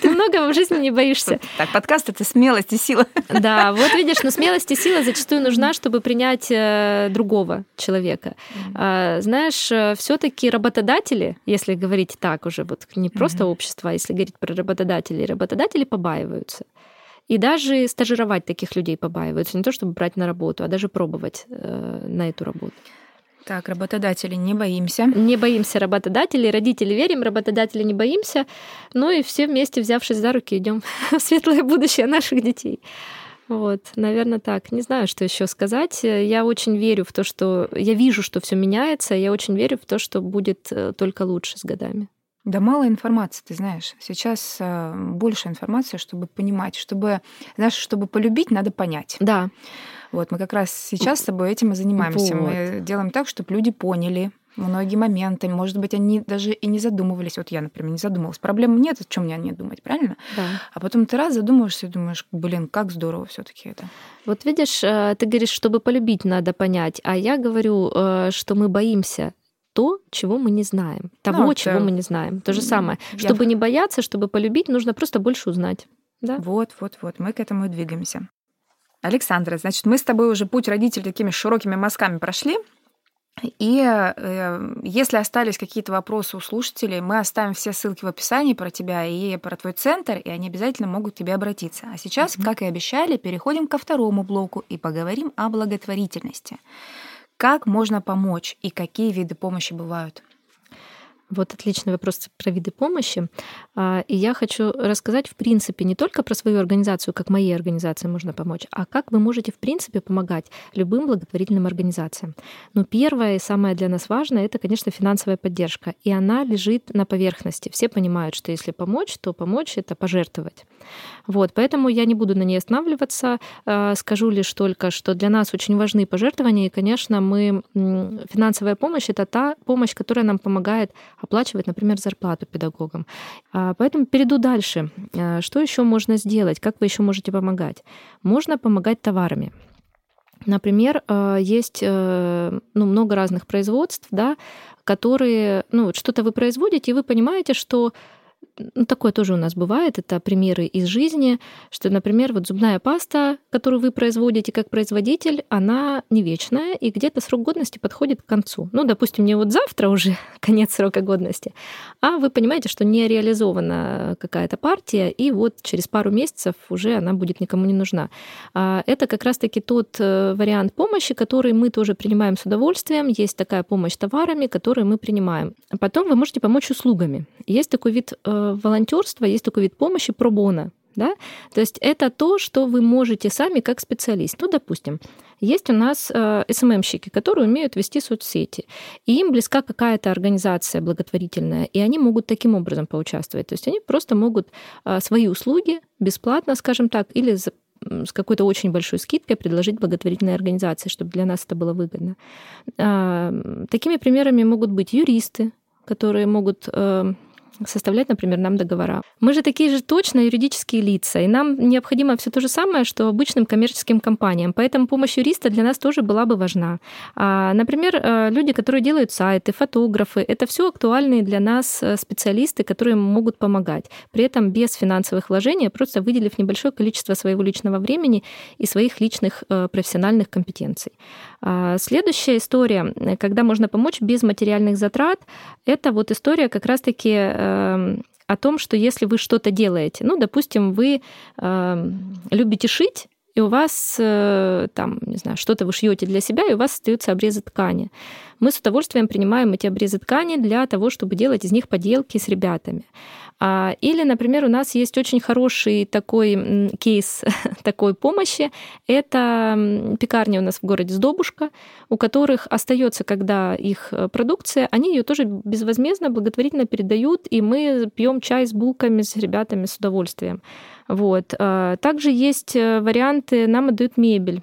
Ты многого в жизни не боишься. Так, подкаст — это смелость и сила. Да, вот видишь, но смелость и сила зачастую нужна, чтобы принять э, другого человека. А, знаешь, э, все таки работодатели, если говорить так уже, вот не просто общество, а если говорить про работодателей, работодатели побаиваются. И даже стажировать таких людей побаиваются. Не то, чтобы брать на работу, а даже пробовать э, на эту работу. Так, работодатели не боимся. Не боимся работодателей, родители верим, работодатели не боимся. Ну и все вместе, взявшись за руки, идем в светлое будущее наших детей. Вот, наверное, так. Не знаю, что еще сказать. Я очень верю в то, что я вижу, что все меняется. Я очень верю в то, что будет э, только лучше с годами. Да мало информации, ты знаешь. Сейчас э, больше информации, чтобы понимать, чтобы, знаешь, чтобы полюбить, надо понять. Да. Вот мы как раз сейчас с тобой этим и занимаемся. Вот. Мы делаем так, чтобы люди поняли многие моменты. Может быть, они даже и не задумывались. Вот я, например, не задумывалась. Проблем нет, о чем мне не думать, правильно? Да. А потом ты раз задумываешься и думаешь, блин, как здорово все таки это. Вот видишь, э, ты говоришь, чтобы полюбить, надо понять. А я говорю, э, что мы боимся то, чего мы не знаем, того, ну, чего мы не знаем. То же самое. Я... Чтобы не бояться, чтобы полюбить, нужно просто больше узнать. Да? Вот, вот, вот. Мы к этому и двигаемся. Александра, значит, мы с тобой уже путь родителей такими широкими мазками прошли. И э, если остались какие-то вопросы у слушателей, мы оставим все ссылки в описании про тебя и про твой центр, и они обязательно могут к тебе обратиться. А сейчас, mm-hmm. как и обещали, переходим ко второму блоку и поговорим о благотворительности. Как можно помочь и какие виды помощи бывают? Вот отличный вопрос про виды помощи. А, и я хочу рассказать, в принципе, не только про свою организацию, как моей организации можно помочь, а как вы можете, в принципе, помогать любым благотворительным организациям. Но первое и самое для нас важное — это, конечно, финансовая поддержка. И она лежит на поверхности. Все понимают, что если помочь, то помочь — это пожертвовать. Вот, поэтому я не буду на ней останавливаться. А, скажу лишь только, что для нас очень важны пожертвования. И, конечно, мы... финансовая помощь — это та помощь, которая нам помогает оплачивать, например, зарплату педагогам. А, поэтому перейду дальше. А, что еще можно сделать? Как вы еще можете помогать? Можно помогать товарами. Например, а, есть э, ну, много разных производств, да, которые, ну, что-то вы производите, и вы понимаете, что ну, такое тоже у нас бывает, это примеры из жизни, что, например, вот зубная паста, которую вы производите как производитель, она не вечная, и где-то срок годности подходит к концу. Ну, допустим, не вот завтра уже конец срока годности, а вы понимаете, что не реализована какая-то партия, и вот через пару месяцев уже она будет никому не нужна. А это как раз-таки тот э, вариант помощи, который мы тоже принимаем с удовольствием. Есть такая помощь товарами, которые мы принимаем. Потом вы можете помочь услугами. Есть такой вид волонтерства есть такой вид помощи пробона. Да? То есть это то, что вы можете сами как специалист. Ну, допустим, есть у нас э, СММщики, которые умеют вести соцсети, и им близка какая-то организация благотворительная, и они могут таким образом поучаствовать. То есть они просто могут э, свои услуги бесплатно, скажем так, или за, с какой-то очень большой скидкой предложить благотворительной организации, чтобы для нас это было выгодно. Э, такими примерами могут быть юристы, которые могут э, составлять, например, нам договора. Мы же такие же точно юридические лица, и нам необходимо все то же самое, что обычным коммерческим компаниям. Поэтому помощь юриста для нас тоже была бы важна. А, например, э, люди, которые делают сайты, фотографы, это все актуальные для нас э, специалисты, которые могут помогать. При этом без финансовых вложений, просто выделив небольшое количество своего личного времени и своих личных э, профессиональных компетенций. А, следующая история, когда можно помочь без материальных затрат, это вот история как раз-таки о том, что если вы что-то делаете, ну, допустим, вы эм, любите шить, и у вас э, там, не знаю, что-то вы шьете для себя, и у вас остаются обрезы ткани. Мы с удовольствием принимаем эти обрезы ткани для того, чтобы делать из них поделки с ребятами. А, или, например, у нас есть очень хороший такой кейс такой помощи. Это пекарня у нас в городе Сдобушка, у которых остается, когда их э, продукция, они ее тоже безвозмездно, благотворительно передают, и мы пьем чай с булками с ребятами с удовольствием. Вот. А, также есть э, варианты, нам отдают мебель.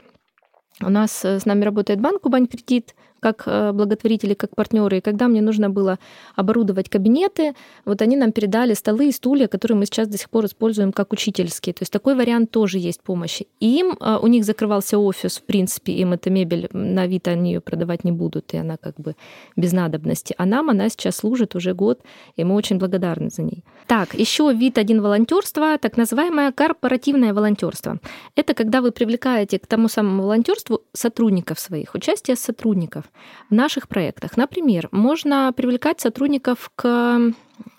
У нас э, с нами работает банк Кубань Кредит, как э, благотворители, как партнеры. И когда мне нужно было оборудовать кабинеты, вот они нам передали столы и стулья, которые мы сейчас до сих пор используем как учительские. То есть такой вариант тоже есть помощи. им, э, у них закрывался офис, в принципе, им эта мебель на вид они ее продавать не будут, и она как бы без надобности. А нам она сейчас служит уже год, и мы очень благодарны за ней. Так, еще вид один волонтерства, так называемое корпоративное волонтерство. Это когда вы привлекаете к тому самому волонтерству сотрудников своих, участие сотрудников в наших проектах. Например, можно привлекать сотрудников к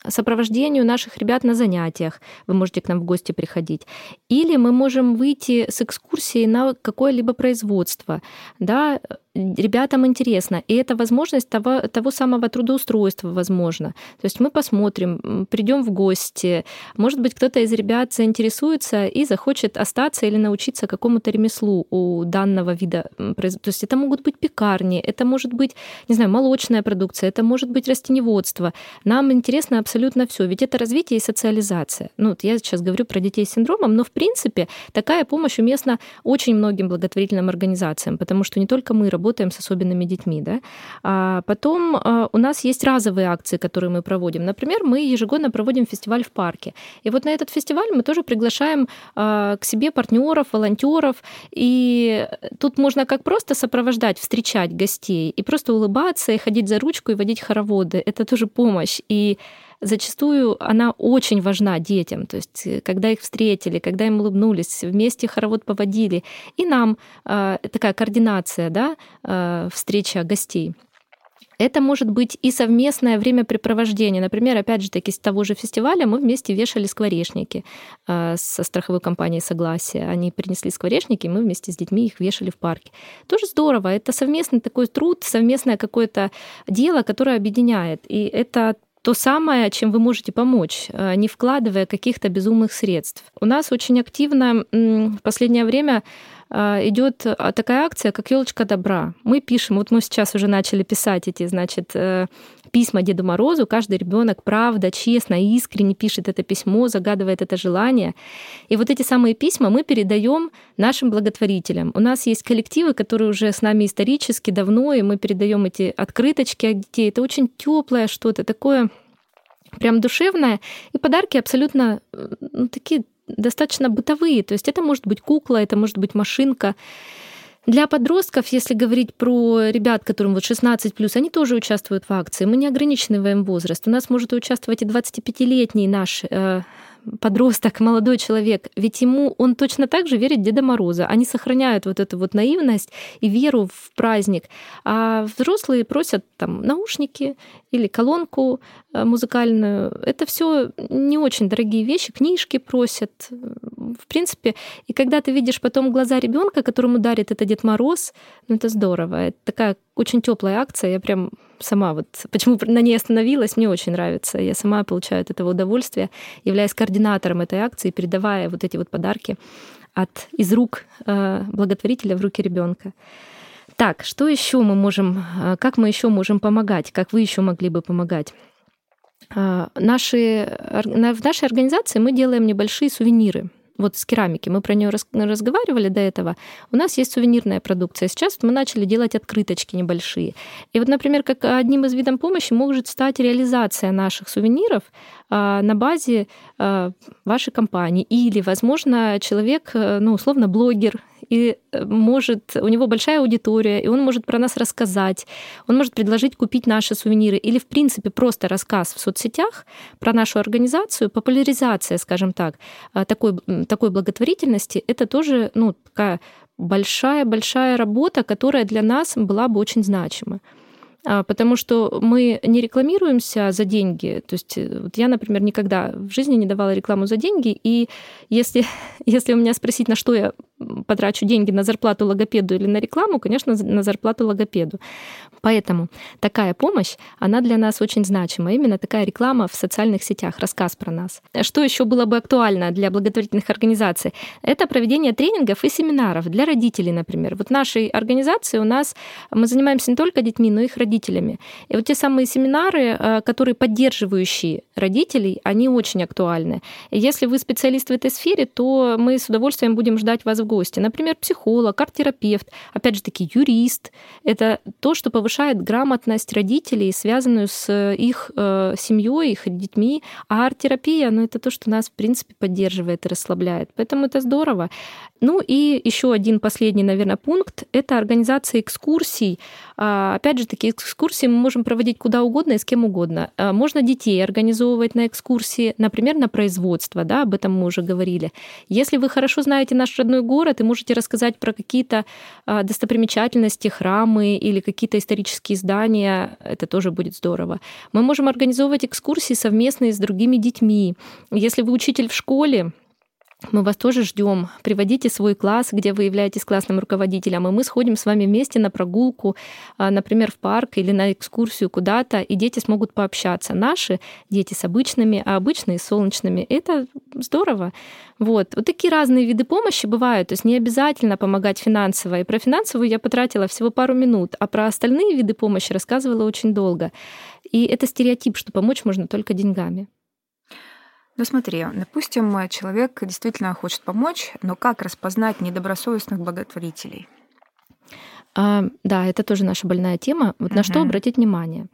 сопровождению наших ребят на занятиях. Вы можете к нам в гости приходить. Или мы можем выйти с экскурсией на какое-либо производство. Да, ребятам интересно. И это возможность того, того самого трудоустройства, возможно. То есть мы посмотрим, придем в гости. Может быть, кто-то из ребят заинтересуется и захочет остаться или научиться какому-то ремеслу у данного вида. То есть это могут быть пекарни, это может быть, не знаю, молочная продукция, это может быть растеневодство. Нам интересно абсолютно все, ведь это развитие и социализация. Ну, вот я сейчас говорю про детей с синдромом, но в принципе такая помощь уместна очень многим благотворительным организациям, потому что не только мы работаем работаем с особенными детьми. Да? А потом а, у нас есть разовые акции, которые мы проводим. Например, мы ежегодно проводим фестиваль в парке. И вот на этот фестиваль мы тоже приглашаем а, к себе партнеров, волонтеров. И тут можно как просто сопровождать, встречать гостей, и просто улыбаться, и ходить за ручку, и водить хороводы. Это тоже помощь. И зачастую она очень важна детям. То есть, э, когда их встретили, когда им улыбнулись, вместе хоровод поводили. И нам э, такая координация, да, э, встреча гостей. Это может быть и совместное времяпрепровождение. Например, опять же таки, с того же фестиваля мы вместе вешали скворечники э, со страховой компанией «Согласие». Они принесли скворечники, мы вместе с детьми их вешали в парке. Тоже здорово. Это совместный такой труд, совместное какое-то дело, которое объединяет. И это то самое, чем вы можете помочь, э, не вкладывая каких-то безумных средств. У нас очень активно в последнее время а, идет а, такая акция, как елочка добра. Мы пишем, вот мы сейчас уже начали писать эти, значит, э, письма Деду Морозу. Каждый ребенок правда, честно, искренне пишет это письмо, загадывает это желание. И вот эти самые письма мы передаем нашим благотворителям. У нас есть коллективы, которые уже с нами исторически давно, и мы передаем эти открыточки от детей. Это очень теплое что-то такое прям душевное. И подарки абсолютно ну, такие достаточно бытовые. То есть это может быть кукла, это может быть машинка. Для подростков, если говорить про ребят, которым вот 16 плюс, они тоже участвуют в акции. Мы не ограничиваем возраст. У нас может участвовать и 25-летний наш э, подросток, молодой человек, ведь ему он точно так же верит Деда Мороза. Они сохраняют вот эту вот наивность и веру в праздник. А взрослые просят там наушники или колонку э, музыкальную. Это все не очень дорогие вещи, книжки просят. В принципе, и когда ты видишь потом глаза ребенка, которому дарит это Дед Мороз, ну это здорово. Это такая очень теплая акция. Я прям сама вот почему на ней остановилась, мне очень нравится. Я сама получаю от этого удовольствие, являясь координатором этой акции, передавая вот эти вот подарки от из рук э, благотворителя в руки ребенка. Так, что еще мы можем, э, как мы еще можем помогать, как вы еще могли бы помогать? Э, наши, в нашей организации мы делаем небольшие сувениры вот с керамики, мы про нее разговаривали до этого, у нас есть сувенирная продукция. Сейчас мы начали делать открыточки небольшие. И вот, например, как одним из видов помощи может стать реализация наших сувениров а, на базе а, вашей компании. Или, возможно, человек, э, ну, условно, блогер, и э, может, у него большая аудитория, и он может про нас рассказать, он может предложить купить наши сувениры, или, в принципе, просто рассказ в соцсетях про нашу организацию, популяризация, скажем так, а, такой, такой благотворительности, это тоже, ну, такая большая-большая работа, которая для нас была бы очень значима. А, потому что мы не рекламируемся за деньги. То есть э, вот я, например, никогда в жизни не давала рекламу за деньги, и если, если у меня спросить, на что я потрачу деньги на зарплату логопеду или на рекламу, конечно, на зарплату логопеду. Поэтому такая помощь, она для нас очень значима. Именно такая реклама в социальных сетях, рассказ про нас. Что еще было бы актуально для благотворительных организаций? Это проведение тренингов и семинаров для родителей, например. Вот в нашей организации у нас мы занимаемся не только детьми, но и их родителями. И вот те самые семинары, э, которые поддерживающие родителей, они очень актуальны. Если вы специалист в этой сфере, то мы с удовольствием будем ждать вас в гости. Например, психолог, арт-терапевт, опять же таки юрист. Это то, что повышает грамотность родителей, связанную с их э, семьей, их детьми. А арт-терапия, ну, это то, что нас, в принципе, поддерживает и расслабляет. Поэтому это здорово. Ну и еще один последний, наверное, пункт — это организация экскурсий. А, опять же, такие экскурсии мы можем проводить куда угодно и с кем угодно. А, можно детей организовывать на экскурсии, например, на производство, да, об этом мы уже говорили. Если вы хорошо знаете наш родной город и можете рассказать про какие-то а, достопримечательности, храмы или какие-то исторические здания, это тоже будет здорово. Мы можем организовывать экскурсии совместные с другими детьми. Если вы учитель в школе, мы вас тоже ждем. Приводите свой класс, где вы являетесь классным руководителем, и мы сходим с вами вместе на прогулку, а, например, в парк или на экскурсию куда-то, и дети смогут пообщаться. Наши дети с обычными, а обычные с солнечными. Это здорово. Вот. вот такие разные виды помощи бывают. То есть не обязательно помогать финансово. И про финансовую я потратила всего пару минут, а про остальные виды помощи рассказывала очень долго. И это стереотип, что помочь можно только деньгами. Ну смотри, допустим, человек действительно хочет помочь, но как распознать недобросовестных благотворителей? А, да, это тоже наша больная тема. Вот угу. на что обратить внимание?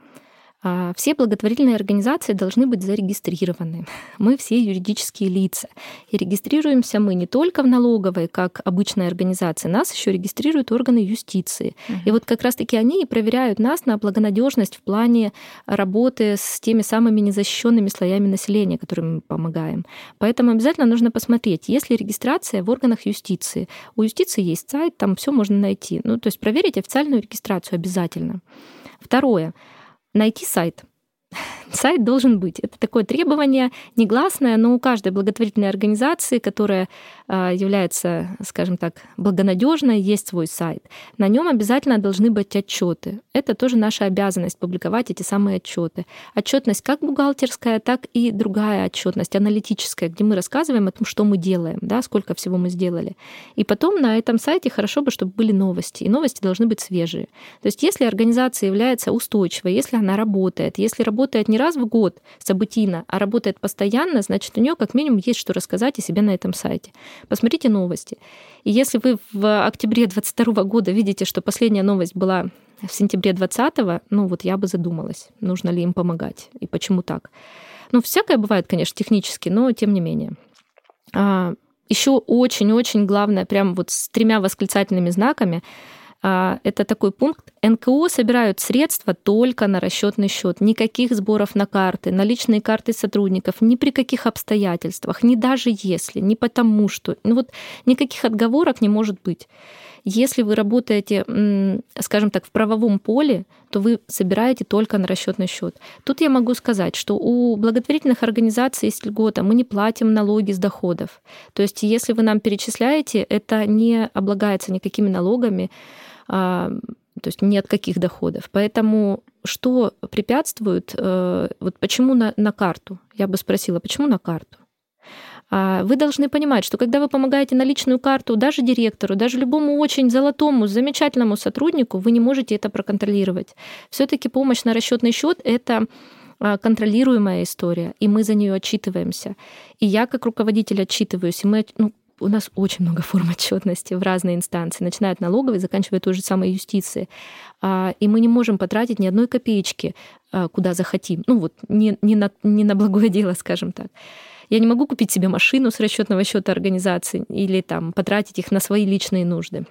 А, все благотворительные организации должны быть зарегистрированы. Мы все юридические лица. И регистрируемся мы не только в налоговой, как обычная организация, нас еще регистрируют органы юстиции. Угу. И вот как раз-таки они и проверяют нас на благонадежность в плане работы с теми самыми незащищенными слоями населения, которым мы помогаем. Поэтому обязательно нужно посмотреть, есть ли регистрация в органах юстиции. У юстиции есть сайт, там все можно найти. Ну, то есть проверить официальную регистрацию обязательно. Второе найти сайт. Сайт должен быть. Это такое требование негласное, но у каждой благотворительной организации, которая а, является, скажем так, благонадежной, есть свой сайт. На нем обязательно должны быть отчеты. Это тоже наша обязанность публиковать эти самые отчеты. Отчетность как бухгалтерская, так и другая отчетность, аналитическая, где мы рассказываем о том, что мы делаем, да, сколько всего мы сделали. И потом на этом сайте хорошо бы, чтобы были новости. И новости должны быть свежие. То есть если организация является устойчивой, если она работает, если работает не раз в год событийно, а работает постоянно, значит, у нее как минимум есть что рассказать о себе на этом сайте. Посмотрите новости. И если вы в октябре 2022 года видите, что последняя новость была в сентябре 2020, ну вот я бы задумалась, нужно ли им помогать и почему так. Ну, всякое бывает, конечно, технически, но тем не менее. А, еще очень-очень главное, прям вот с тремя восклицательными знаками, это такой пункт. НКО собирают средства только на расчетный счет. Никаких сборов на карты, наличные карты сотрудников, ни при каких обстоятельствах, ни даже если, ни потому что. Ну вот никаких отговорок не может быть. Если вы работаете, скажем так, в правовом поле, то вы собираете только на расчетный счет. Тут я могу сказать, что у благотворительных организаций есть льгота, мы не платим налоги с доходов. То есть если вы нам перечисляете, это не облагается никакими налогами. А, то есть ни от каких доходов. Поэтому что препятствует, э, вот почему на, на карту? Я бы спросила, почему на карту? А, вы должны понимать, что когда вы помогаете на личную карту даже директору, даже любому очень золотому, замечательному сотруднику, вы не можете это проконтролировать. Все-таки помощь на расчетный счет это а, контролируемая история, и мы за нее отчитываемся. И я как руководитель отчитываюсь, и мы, ну, у нас очень много форм отчетности в разные инстанции, начиная от налоговой, заканчивая той же самой юстиции. А, и мы не можем потратить ни одной копеечки, куда захотим. Ну вот, не, не, на, не на благое дело, скажем так. Я не могу купить себе машину с расчетного счета организации или там потратить их на свои личные нужды.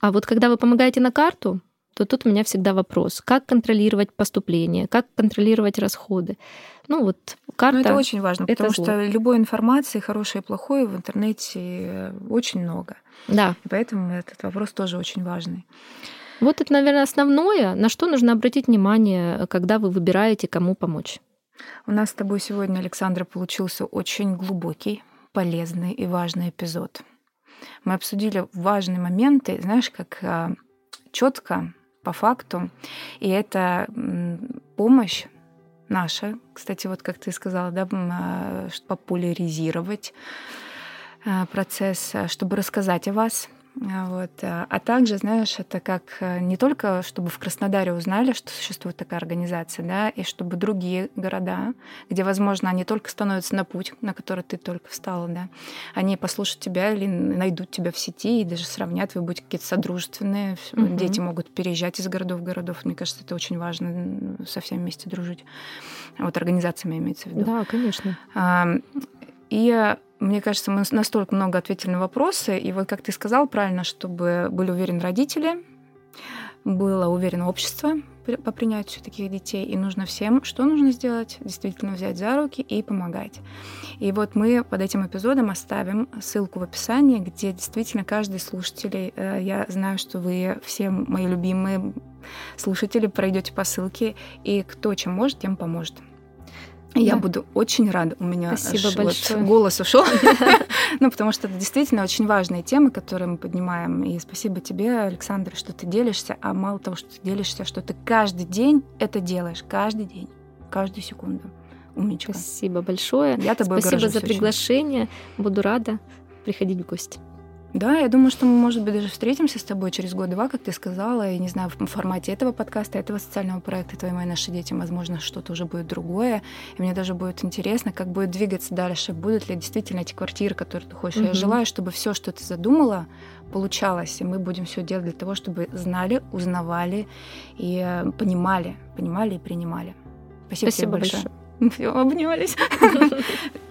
А вот когда вы помогаете на карту, то тут у меня всегда вопрос, как контролировать поступление, как контролировать расходы. Ну вот карта. Ну, это очень важно, это потому зло. что любой информации, хорошей и плохой, в интернете очень много. Да. И поэтому этот вопрос тоже очень важный. Вот это, наверное, основное, на что нужно обратить внимание, когда вы выбираете, кому помочь. У нас с тобой сегодня, Александра, получился очень глубокий, полезный и важный эпизод. Мы обсудили важные моменты, знаешь, как а, четко по факту. И это помощь наша, кстати, вот как ты сказала, да, а, популяризировать а, процесс, чтобы рассказать о вас, вот. А также, знаешь, это как э, не только, чтобы в Краснодаре узнали, что существует такая организация, да, и чтобы другие города, где, возможно, они только становятся на путь, на который ты только встала, да, они послушают тебя или найдут тебя в сети и даже сравнят, вы будете какие-то содружественные, угу. дети могут переезжать из городов в городов. Мне кажется, это очень важно со всеми вместе дружить. Вот организациями имеется в виду. Да, конечно. И мне кажется, мы настолько много ответили на вопросы. И вот, как ты сказал правильно, чтобы были уверены родители, было уверено общество по принятию таких детей, и нужно всем, что нужно сделать, действительно взять за руки и помогать. И вот мы под этим эпизодом оставим ссылку в описании, где действительно каждый слушатель, э, я знаю, что вы все мои любимые слушатели пройдете по ссылке, и кто чем может, тем поможет. Я да. буду очень рада. У меня Спасибо аж большое. Вот голос ушел. ну, потому что это действительно очень важные темы, которые мы поднимаем. И спасибо тебе, Александр, что ты делишься. А мало того, что ты делишься, что ты каждый день это делаешь. Каждый день. Каждую секунду. Умничка. Спасибо большое. Я тобой Спасибо за приглашение. Очень. Буду рада приходить в гости. Да, я думаю, что мы, может быть, даже встретимся с тобой через год-два, как ты сказала, и, не знаю, в формате этого подкаста, этого социального проекта «Твои мои наши дети», возможно, что-то уже будет другое, и мне даже будет интересно, как будет двигаться дальше, будут ли действительно эти квартиры, которые ты хочешь. Угу. Я желаю, чтобы все, что ты задумала, получалось, и мы будем все делать для того, чтобы знали, узнавали и э, понимали, понимали и принимали. Спасибо, Спасибо тебе большое. большое. Все, обнялись.